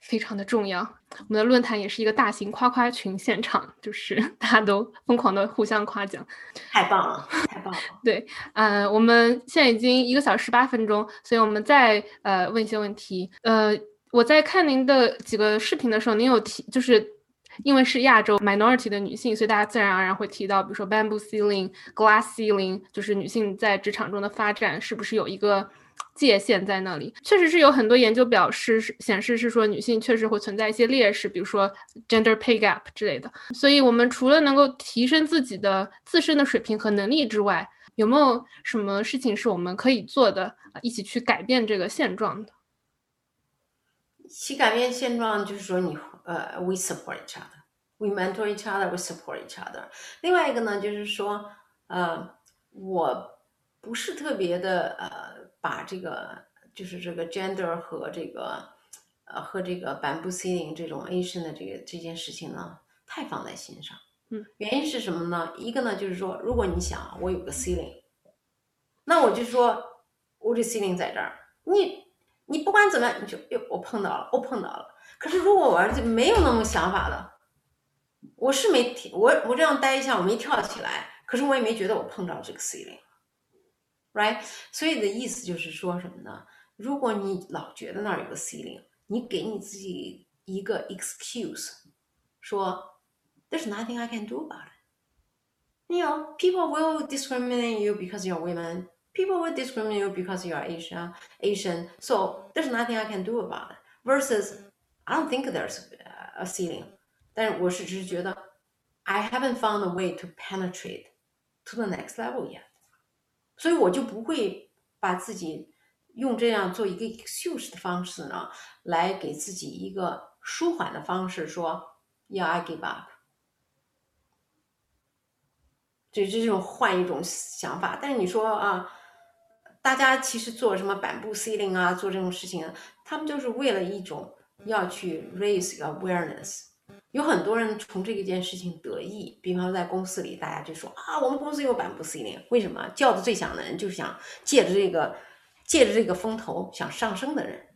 非常的重要。我们的论坛也是一个大型夸夸群现场，就是 *laughs* 大家都疯狂的互相夸奖，
太棒了，太棒了。
对，呃，我们现在已经一个小时八分钟，所以我们再呃问一些问题。呃，我在看您的几个视频的时候，您有提，就是因为是亚洲 minority 的女性，所以大家自然而然会提到，比如说 bamboo ceiling、glass ceiling，就是女性在职场中的发展是不是有一个。界限在那里，确实是有很多研究表示显示是说女性确实会存在一些劣势，比如说 gender pay gap 之类的。所以，我们除了能够提升自己的自身的水平和能力之外，有没有什么事情是我们可以做的，一起去改变这个现状的？
一起改变现状，就是说你呃，we support each other，we mentor each other，we support each other。另外一个呢，就是说呃，我不是特别的呃。把这个就是这个 gender 和这个呃和这个 bamboo ceiling 这种 Asian 的这个这件事情呢，太放在心上。
嗯，
原因是什么呢？一个呢就是说，如果你想我有个 ceiling，那我就说我这 ceiling 在这儿，你你不管怎么样，你就哟我碰到了，我碰到了。可是如果我儿子没有那种想法的，我是没我我这样待一下，我没跳起来，可是我也没觉得我碰到这个 ceiling。right，所以的意思就是说什么呢？如果你老觉得那儿有个 ceiling，你给你自己一个 excuse，说 there's nothing I can do about it。You know, people will discriminate you because you're women. People will discriminate you because you're Asian. Asian. So there's nothing I can do about it. Versus, I don't think there's a ceiling. 但是我是只是觉得 I haven't found a way to penetrate to the next level yet. 所以我就不会把自己用这样做一个 excuse 的方式呢，来给自己一个舒缓的方式，说 Yeah, I give up。就这种换一种想法。但是你说啊，大家其实做什么板布 ceiling 啊，做这种事情，他们就是为了一种要去 raise awareness。有很多人从这一件事情得意，比方说在公司里，大家就说啊，我们公司有板布 C 零，为什么叫的最响的人就是想借着这个借着这个风头想上升的人。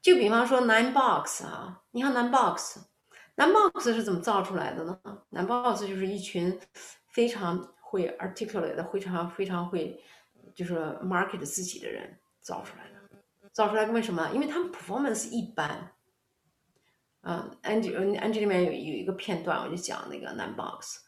就比方说 Nine Box 啊，你看 Nine Box，Nine Box 是怎么造出来的呢？Nine Box 就是一群非常会 articulate 的、非常非常会就是 market 自己的人造出来的。造出来为什么？因为他们 performance 一般。嗯，Angie Angie 里面有有一个片段，我就讲那个 Nine Box，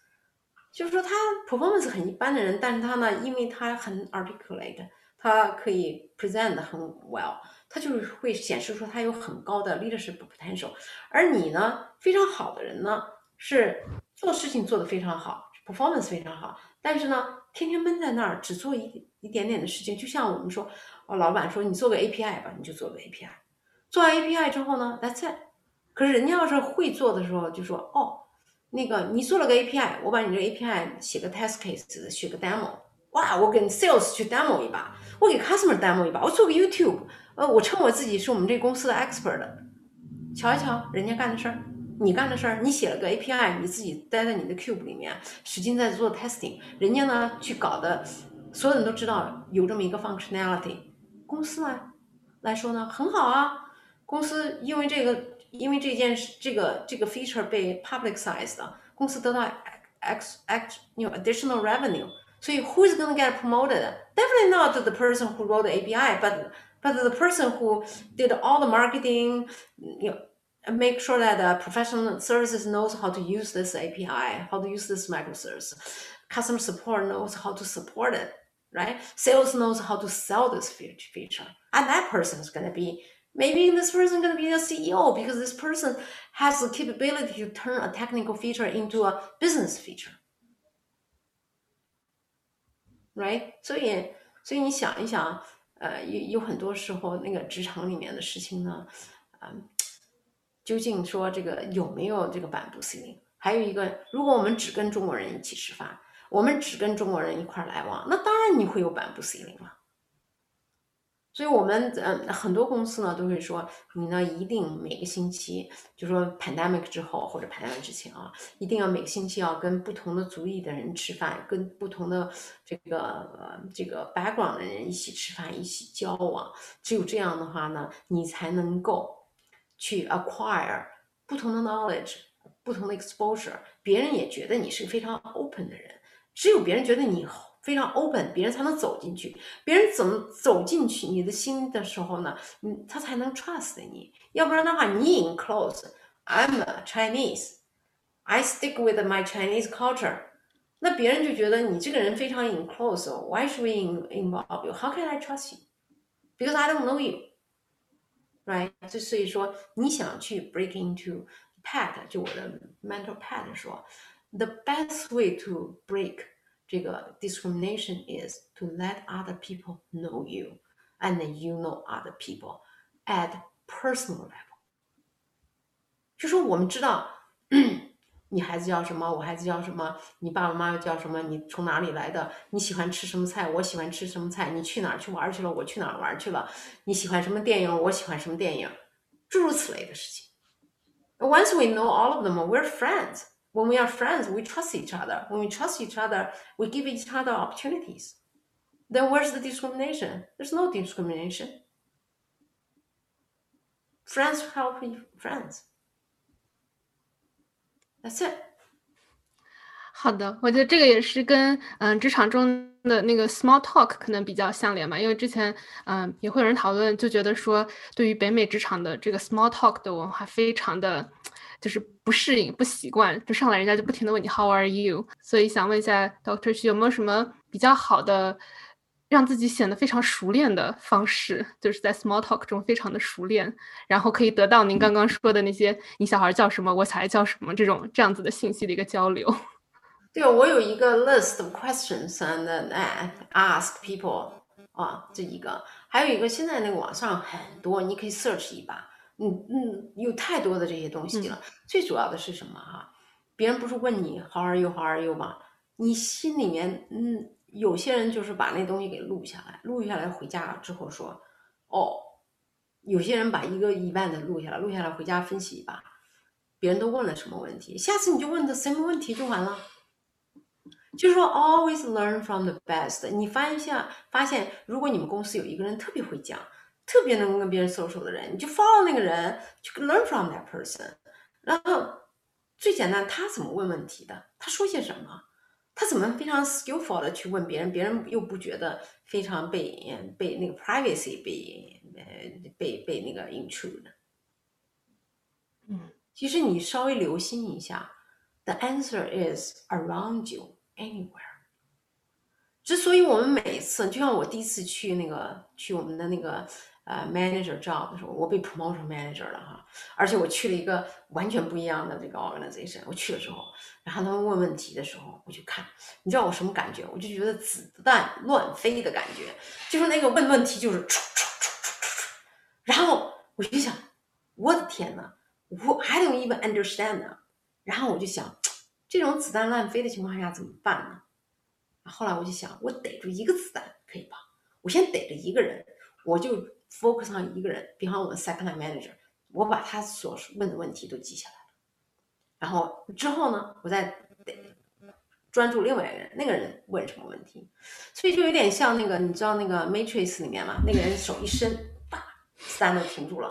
就是说他 performance 很一般的人，但是他呢，因为他很 articulate，他可以 present 很 well。他就是会显示出他有很高的 leadership potential，而你呢，非常好的人呢，是做事情做得非常好，performance 非常好，但是呢，天天闷在那儿，只做一一点点的事情。就像我们说，哦，老板说你做个 API 吧，你就做个 API，做完 API 之后呢，That's it。可是人家要是会做的时候，就说，哦，那个你做了个 API，我把你这 API 写个 test case，写个 demo，哇，我跟 sales 去 demo 一把，我给 customer demo 一把，我做个 YouTube。呃，我称我自己是我们这公司的 expert，瞧一瞧人家干的事儿，你干的事儿，你写了个 API，你自己待在你的 cube 里面，使劲在做 testing，人家呢去搞的，所有人都知道有这么一个 functionality，公司呢来说呢很好啊，公司因为这个，因为这件事，这个这个 feature 被 publicized，公司得到 x x you know additional revenue，所以 who is going to get promoted？Definitely not the person who wrote the API，but but the person who did all the marketing, you know, make sure that the professional services knows how to use this API, how to use this microservice. Customer support knows how to support it, right? Sales knows how to sell this feature. And that person is going to be, maybe this person going to be a CEO because this person has the capability to turn a technical feature into a business feature. Right? 所以，所以你想一想，呃，有有很多时候，那个职场里面的事情呢，嗯，究竟说这个有没有这个板布 C 零？还有一个，如果我们只跟中国人一起吃饭，我们只跟中国人一块来往，那当然你会有板布 C 零了。所以，我们嗯很多公司呢都会说，你呢一定每个星期，就说 pandemic 之后或者 pandemic 之前啊，一定要每个星期要跟不同的族裔的人吃饭，跟不同的这个这个 background 的人一起吃饭，一起交往。只有这样的话呢，你才能够去 acquire 不同的 knowledge，不同的 exposure。别人也觉得你是非常 open 的人，只有别人觉得你。非常 open，别人才能走进去。别人怎么走进去你的心的时候呢？你他才能 trust 你。要不然的话，你 in close。I'm a Chinese. I stick with my Chinese culture。那别人就觉得你这个人非常 in close。Why should we involve you? How can I trust you? Because I don't know you. Right？就所以说，你想去 break into Pat，就我的 mental Pat 说，the best way to break 这个 discrimination is to let other people know you and you know other people at personal level。就说我们知道你孩子叫什么，我孩子叫什么，你爸爸妈妈叫什么，你从哪里来的，你喜欢吃什么菜，我喜欢吃什么菜，你去哪儿去玩去了，我去哪儿玩去了，你喜欢什么电影，我喜欢什么电影，诸如此类的事情。Once *clears throat* we know all of them, we're friends. When we are friends, we trust each other. When we trust each other, we give each other opportunities. Then where's the discrimination? There's no discrimination. Friends help friends. That's it.
好的，我觉得这个也是跟嗯职场中的那个 small talk 可能比较相连嘛，因为之前嗯也会有人讨论，就觉得说对于北美职场的这个 small talk 的文化非常的 就是不适应、不习惯，就上来人家就不停的问你 How are you？所以想问一下 Doctor 徐有没有什么比较好的让自己显得非常熟练的方式，就是在 small talk 中非常的熟练，然后可以得到您刚刚说的那些你小孩叫什么，我小孩叫什么这种这样子的信息的一个交流。*laughs*
对，我有一个 list of questions and ask people 啊，这一个，还有一个现在那个网上很多，你可以 search 一把。嗯嗯，有太多的这些东西了。最主要的是什么哈？别人不是问你 How are you? How are you 吗？你心里面嗯，有些人就是把那东西给录下来，录下来回家之后说哦。有些人把一个一万的录下来，录下来回家分析一把，别人都问了什么问题，下次你就问的什么问题就完了。就是说，always learn from the best。你发一下，发现如果你们公司有一个人特别会讲，特别能跟别人 social 的人，你就 follow 那个人，去 learn from that person。然后最简单，他怎么问问题的？他说些什么？他怎么非常 skillful 的去问别人？别人又不觉得非常被被那个 privacy 被呃被被那个 intrude？
嗯，
其实你稍微留心一下，the answer is around you anywhere。之所以我们每次，就像我第一次去那个去我们的那个呃 manager job 的时候，我被 promotion manager 了哈，而且我去了一个完全不一样的这个 organization。我去了之后，然后他们问问题的时候，我就看，你知道我什么感觉？我就觉得子弹乱飞的感觉，就是那个问问题就是，然后我就想，我的天呐！我 I don't even understand 呢。然后我就想，这种子弹乱飞的情况下怎么办呢？后来我就想，我逮住一个子弹可以吧？我先逮着一个人，我就 focus 上一个人。比方我们 second manager，我把他所问的问题都记下来了。然后之后呢，我再得专注另外一个人，那个人问什么问题？所以就有点像那个，你知道那个 Matrix 里面嘛？那个人手一伸，叭，子弹都停住了。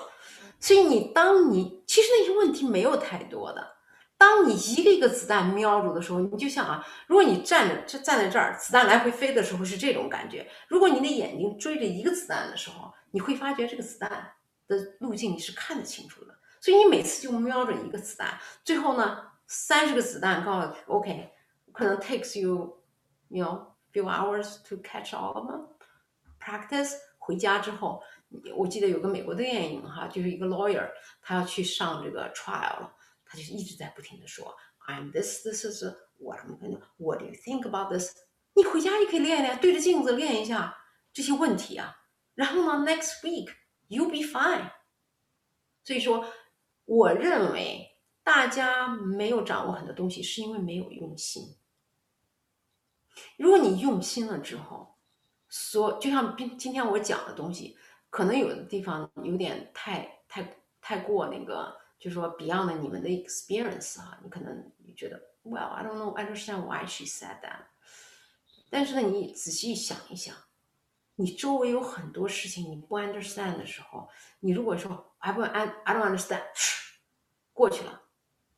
所以你当你其实那些问题没有太多的，当你一个一个子弹瞄住的时候，你就想啊，如果你站着站站在这儿，子弹来回飞的时候是这种感觉；如果你的眼睛追着一个子弹的时候，你会发觉这个子弹的路径你是看得清楚的。所以你每次就瞄着一个子弹，最后呢，三十个子弹告诉 OK，可能 takes you，you know few hours to catch all of them。Practice 回家之后。我记得有个美国的电影哈，就是一个 lawyer，他要去上这个 trial 了，他就一直在不停的说，I'm this this is what I'm going what do you think about this？你回家也可以练练，对着镜子练一下这些问题啊。然后呢，next week you'll be fine。所以说，我认为大家没有掌握很多东西，是因为没有用心。如果你用心了之后，所就像今今天我讲的东西。可能有的地方有点太太太过那个，就说 beyond 你们的 experience 哈，你可能你觉得 well I don't know understand why she said that，但是呢，你仔细想一想，你周围有很多事情你不 understand 的时候，你如果说 I 不 I I don't understand，过去了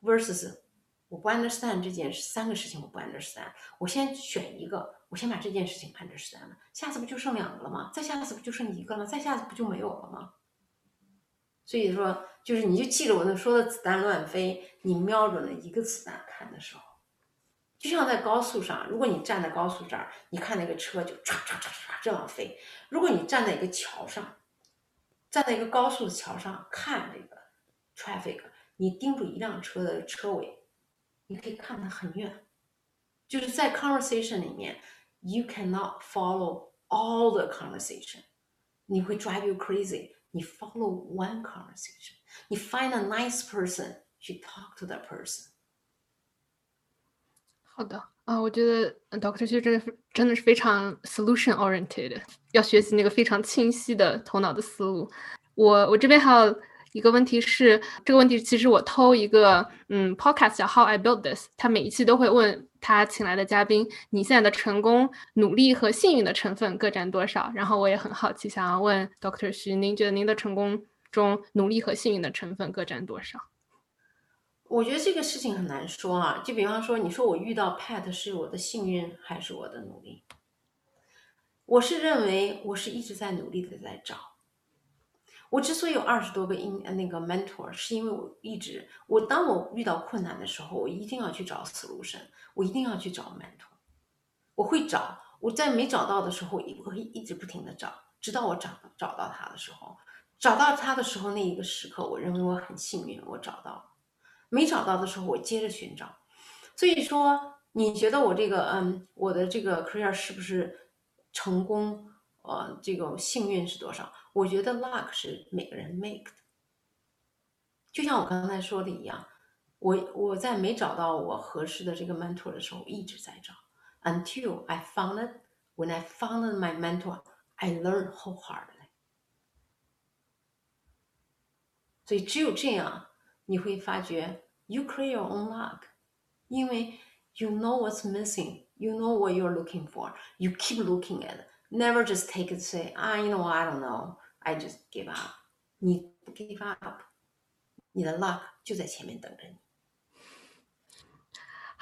，versus 我不 understand 这件事，三个事情我不 understand，我先选一个。我先把这件事情 understand 了，下次不就剩两个了吗？再下次不就剩一个了？再下次不就没有了吗？所以说，就是你就记着我那说的子弹乱飞，你瞄准了一个子弹看的时候，就像在高速上，如果你站在高速这儿，你看那个车就唰唰唰唰这样飞；如果你站在一个桥上，站在一个高速的桥上看这个 traffic，你盯住一辆车的车尾，你可以看得很远，就是在 conversation 里面。You cannot follow all the conversation，你会 drive you crazy。你 follow one conversation，你 find a nice person 去 talk to that person。
好的啊，我觉得 Doctor 徐真的是真的是非常 solution oriented，要学习那个非常清晰的头脑的思路。我我这边还有。一个问题是，这个问题其实我偷一个嗯 podcast 叫 How I Built This，他每一期都会问他请来的嘉宾，你现在的成功、努力和幸运的成分各占多少？然后我也很好奇，想要问 Doctor 徐，您觉得您的成功中努力和幸运的成分各占多少？
我觉得这个事情很难说啊，就比方说，你说我遇到 Pat 是我的幸运还是我的努力？我是认为我是一直在努力的在找。我之所以有二十多个 in 那个 mentor，是因为我一直我当我遇到困难的时候，我一定要去找 solution，我一定要去找 mentor，我会找，我在没找到的时候，我会一直不停的找，直到我找找到他的时候，找到他的时候那一个时刻，我认为我很幸运，我找到了，没找到的时候，我接着寻找。所以说，你觉得我这个嗯，我的这个 career 是不是成功？呃，这个幸运是多少？我觉得 luck 是每个人 make 的，就像我刚才说的一样，我我在没找到我合适的这个 mentor 的时候，一直在找，until I found it. When I found my mentor, I learned wholeheartedly. 所以只有这样，你会发觉 you create your own luck，因为 you know what's missing. You know what you're looking for. You keep looking at it. Never just take it say, ah, you know, I don't know. I just give up. 你不 give up，你的 luck 就在前面等着你。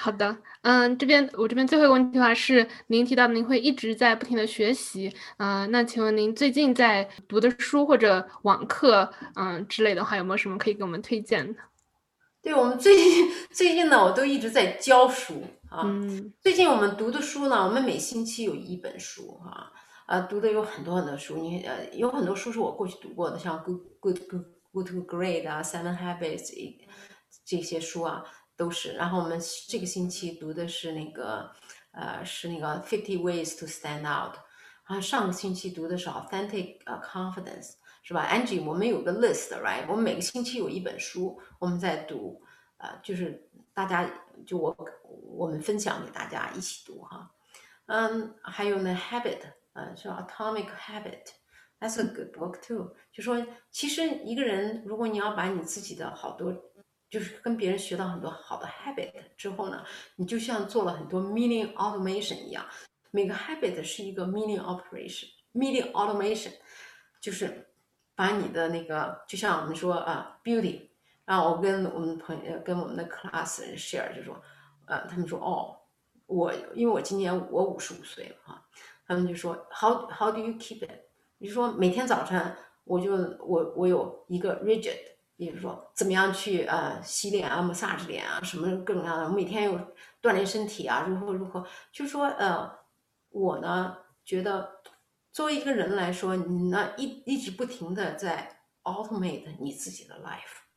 好的，嗯，这边我这边最后一个问题的话是，您提到您会一直在不停的学习，嗯，那请问您最近在读的书或者网课，嗯之类的话，有没有什么可以给我们推荐的？
对我们最近 *laughs* 最近呢，我都一直在教书啊。最近我们读的书呢，我们每星期有一本书哈，呃，读的有很多很多书，你呃有很多书是我过去读过的，像 Good Good Good Good Grade 啊，Seven Habits 这些书啊。都是，然后我们这个星期读的是那个，呃，是那个 Fifty Ways to Stand Out，啊，上个星期读的是 Authentic Confidence，是吧？Angie，我们有个 list，right？我们每个星期有一本书，我们在读，呃，就是大家就我我们分享给大家一起读哈，嗯，还有呢 Habit，呃，是 Atomic Habit，That's a good book too。就说其实一个人，如果你要把你自己的好多。就是跟别人学到很多好的 habit 之后呢，你就像做了很多 meaning automation 一样，每个 habit 是一个 meaning operation，meaning automation 就是把你的那个，就像我们说啊，beauty，然后我跟我们朋友跟我们的 class 人 share 就说，呃，他们说哦，我因为我今年我五十五岁了哈，他们就说 how how do you keep it？你说每天早晨我就我我有一个 rigid。比如说，怎么样去呃洗脸啊、massage 脸啊，什么各种各样的，每天有锻炼身体啊，如何如何？就是说，呃，我呢觉得，作为一个人来说，你呢一一直不停的在 automate 你自己的 life，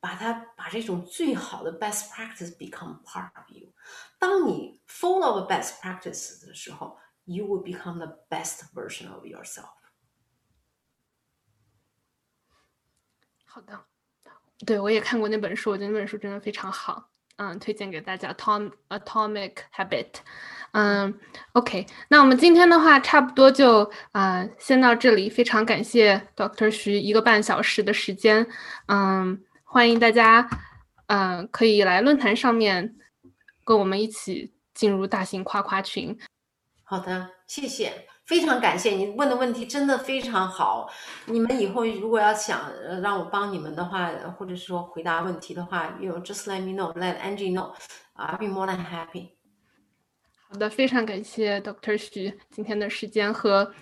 把它把这种最好的 best practice become part of you。当你 follow best practice 的时候，you will become the best version of yourself。
好的，对我也看过那本书，我觉得那本书真的非常好，嗯，推荐给大家。Tom Atomic Habit，嗯，OK，那我们今天的话差不多就啊先到这里，非常感谢 Doctor 徐一个半小时的时间，嗯，欢迎大家，嗯，可以来论坛上面跟我们一起进入大型夸夸群。
好的，谢谢。非常感谢你问的问题，真的非常好。你们以后如果要想让我帮你们的话，或者是说回答问题的话，you just let me know，let Angie know，I'll be more than happy。
好的，非常感谢 Dr. 徐今天的时间和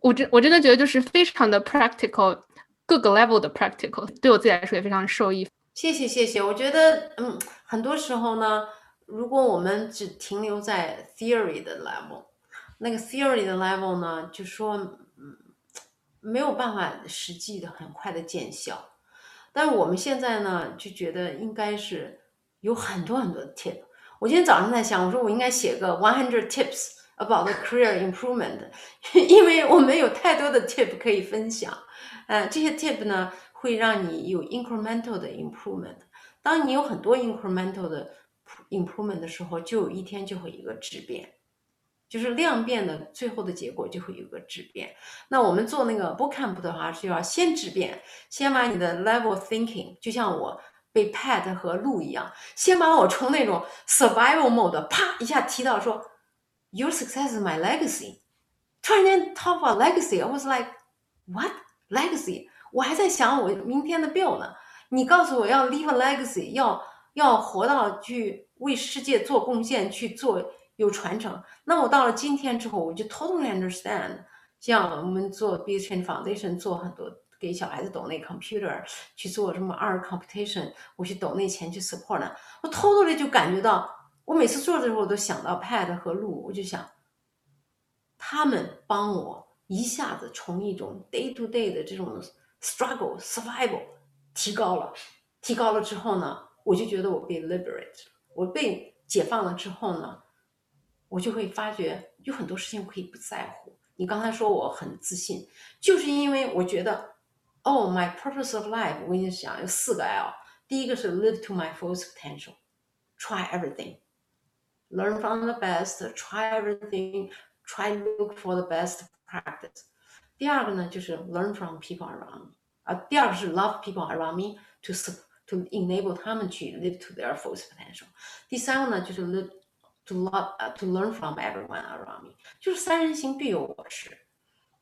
我真我真的觉得就是非常的 practical，各个 level 的 practical，对我自己来说也非常受益。
谢谢谢谢，我觉得嗯，很多时候呢，如果我们只停留在 theory 的 level。那个 theory 的 level 呢，就说嗯没有办法实际的很快的见效，但我们现在呢就觉得应该是有很多很多的 tip。我今天早上在想，我说我应该写个 one hundred tips about the career improvement，因为我们有太多的 tip 可以分享。呃，这些 tip 呢会让你有 incremental 的 improvement。当你有很多 incremental 的 improvement 的时候，就有一天就会一个质变。就是量变的最后的结果就会有个质变。那我们做那个 book camp 的话，是要先质变，先把你的 level thinking，就像我被 Pat 和路一样，先把我从那种 survival mode 啪一下提到说，Your success is my legacy。突然间 talk about legacy，I was like what legacy？我还在想我明天的 bill 呢。你告诉我要 leave a legacy，要要活到去为世界做贡献，去做。有传承，那我到了今天之后，我就 totally understand。像我们做 b u s i n e s Foundation 做很多给小孩子抖那 computer 去做什么 art competition，我去抖那钱去 support 呢，我 totally 就感觉到，我每次做的时候我都想到 Pat 和路，我就想，他们帮我一下子从一种 day to day 的这种 struggle survival 提高了，提高了之后呢，我就觉得我被 liberate，我被解放了之后呢。我就会发觉有很多事情可以不在乎。你刚才说我很自信，就是因为我觉得，哦，my purpose of life，我跟你讲有四个 L。第一个是 live to my full potential，try everything，learn from the best，try everything，try look for the best practice。第二个呢就是 learn from people around me，啊，第二个是 love people around me to to enable 他们去 live to their full potential。第三个呢就是 live To love 呃 to learn from everyone around me，就是三人行必有我师。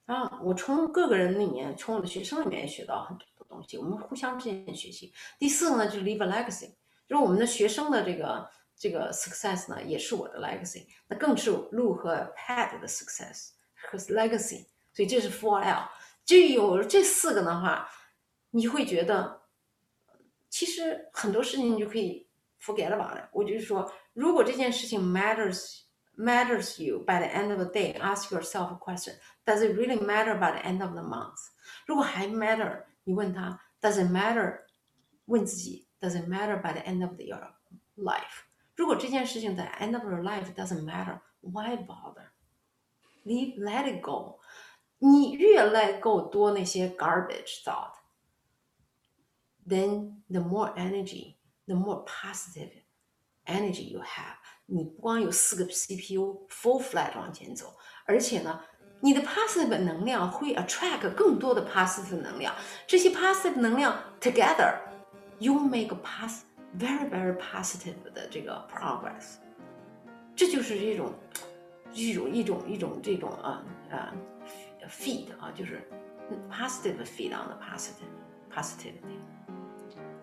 啊，我从各个人里面，从我的学生里面学到很多的东西，我们互相之间学习。第四个呢，就是 leave a legacy，就是我们的学生的这个这个 success 呢，也是我的 legacy，那更是 Lu 和 Pad 的 success 和 legacy，所以这是 four L。就有这四个的话，你会觉得，其实很多事情你就可以 forget about it。我就是说，如果这件事情 matters。matters you by the end of the day, ask yourself a question: Does it really matter by the end of the month? 如果还 matter，你问他 Does it matter？问自己 Does it matter by the end of your life？如果这件事情在 end of your life doesn't matter，why bother? Leave, let it go。你越 let go 多那些 garbage thought，then the more energy, the more positive energy you have。你不光有四个 CPU full flat 往前走，而且呢，你的 positive 能量会 attract 更多的 positive 能量。这些 positive 能量 together，you make a pos very very positive 的这个 progress。这就是一种一种一种一种这种啊啊 feed 啊，就是 positive feed on the positive positivity。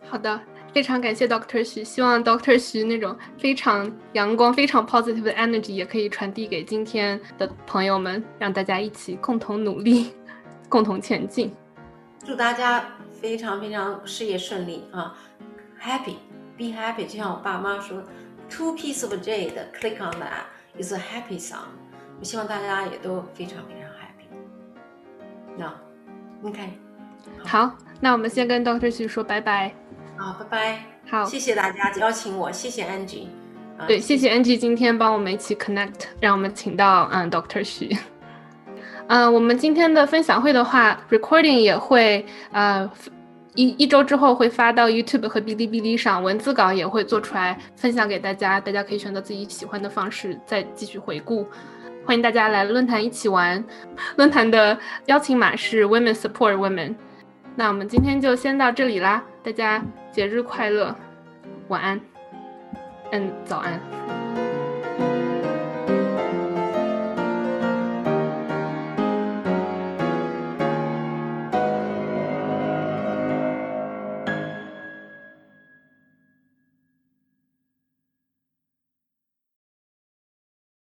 好的。非常感谢 Doctor 徐，希望 Doctor 徐那种非常阳光、非常 positive 的 energy 也可以传递给今天的朋友们，让大家一起共同努力，共同前进。
祝大家非常非常事业顺利啊！Happy，be happy，就像我爸妈说，Two piece of jade，click on that is a happy song。我希望大家也都非常非常 happy。那，OK，
好，那我们先跟 Doctor 徐说拜拜。
好，拜拜。
好，
谢谢大家邀请我，谢谢 Angie。
对，谢谢 Angie 今天帮我们一起 connect，让我们请到嗯 Doctor 徐。嗯，我们今天的分享会的话，recording 也会呃一一周之后会发到 YouTube 和哔哩哔哩上，文字稿也会做出来分享给大家，大家可以选择自己喜欢的方式再继续回顾。欢迎大家来论坛一起玩，论坛的邀请码是 Women Support Women。那我们今天就先到这里啦，大家节日快乐，晚安，嗯，早安。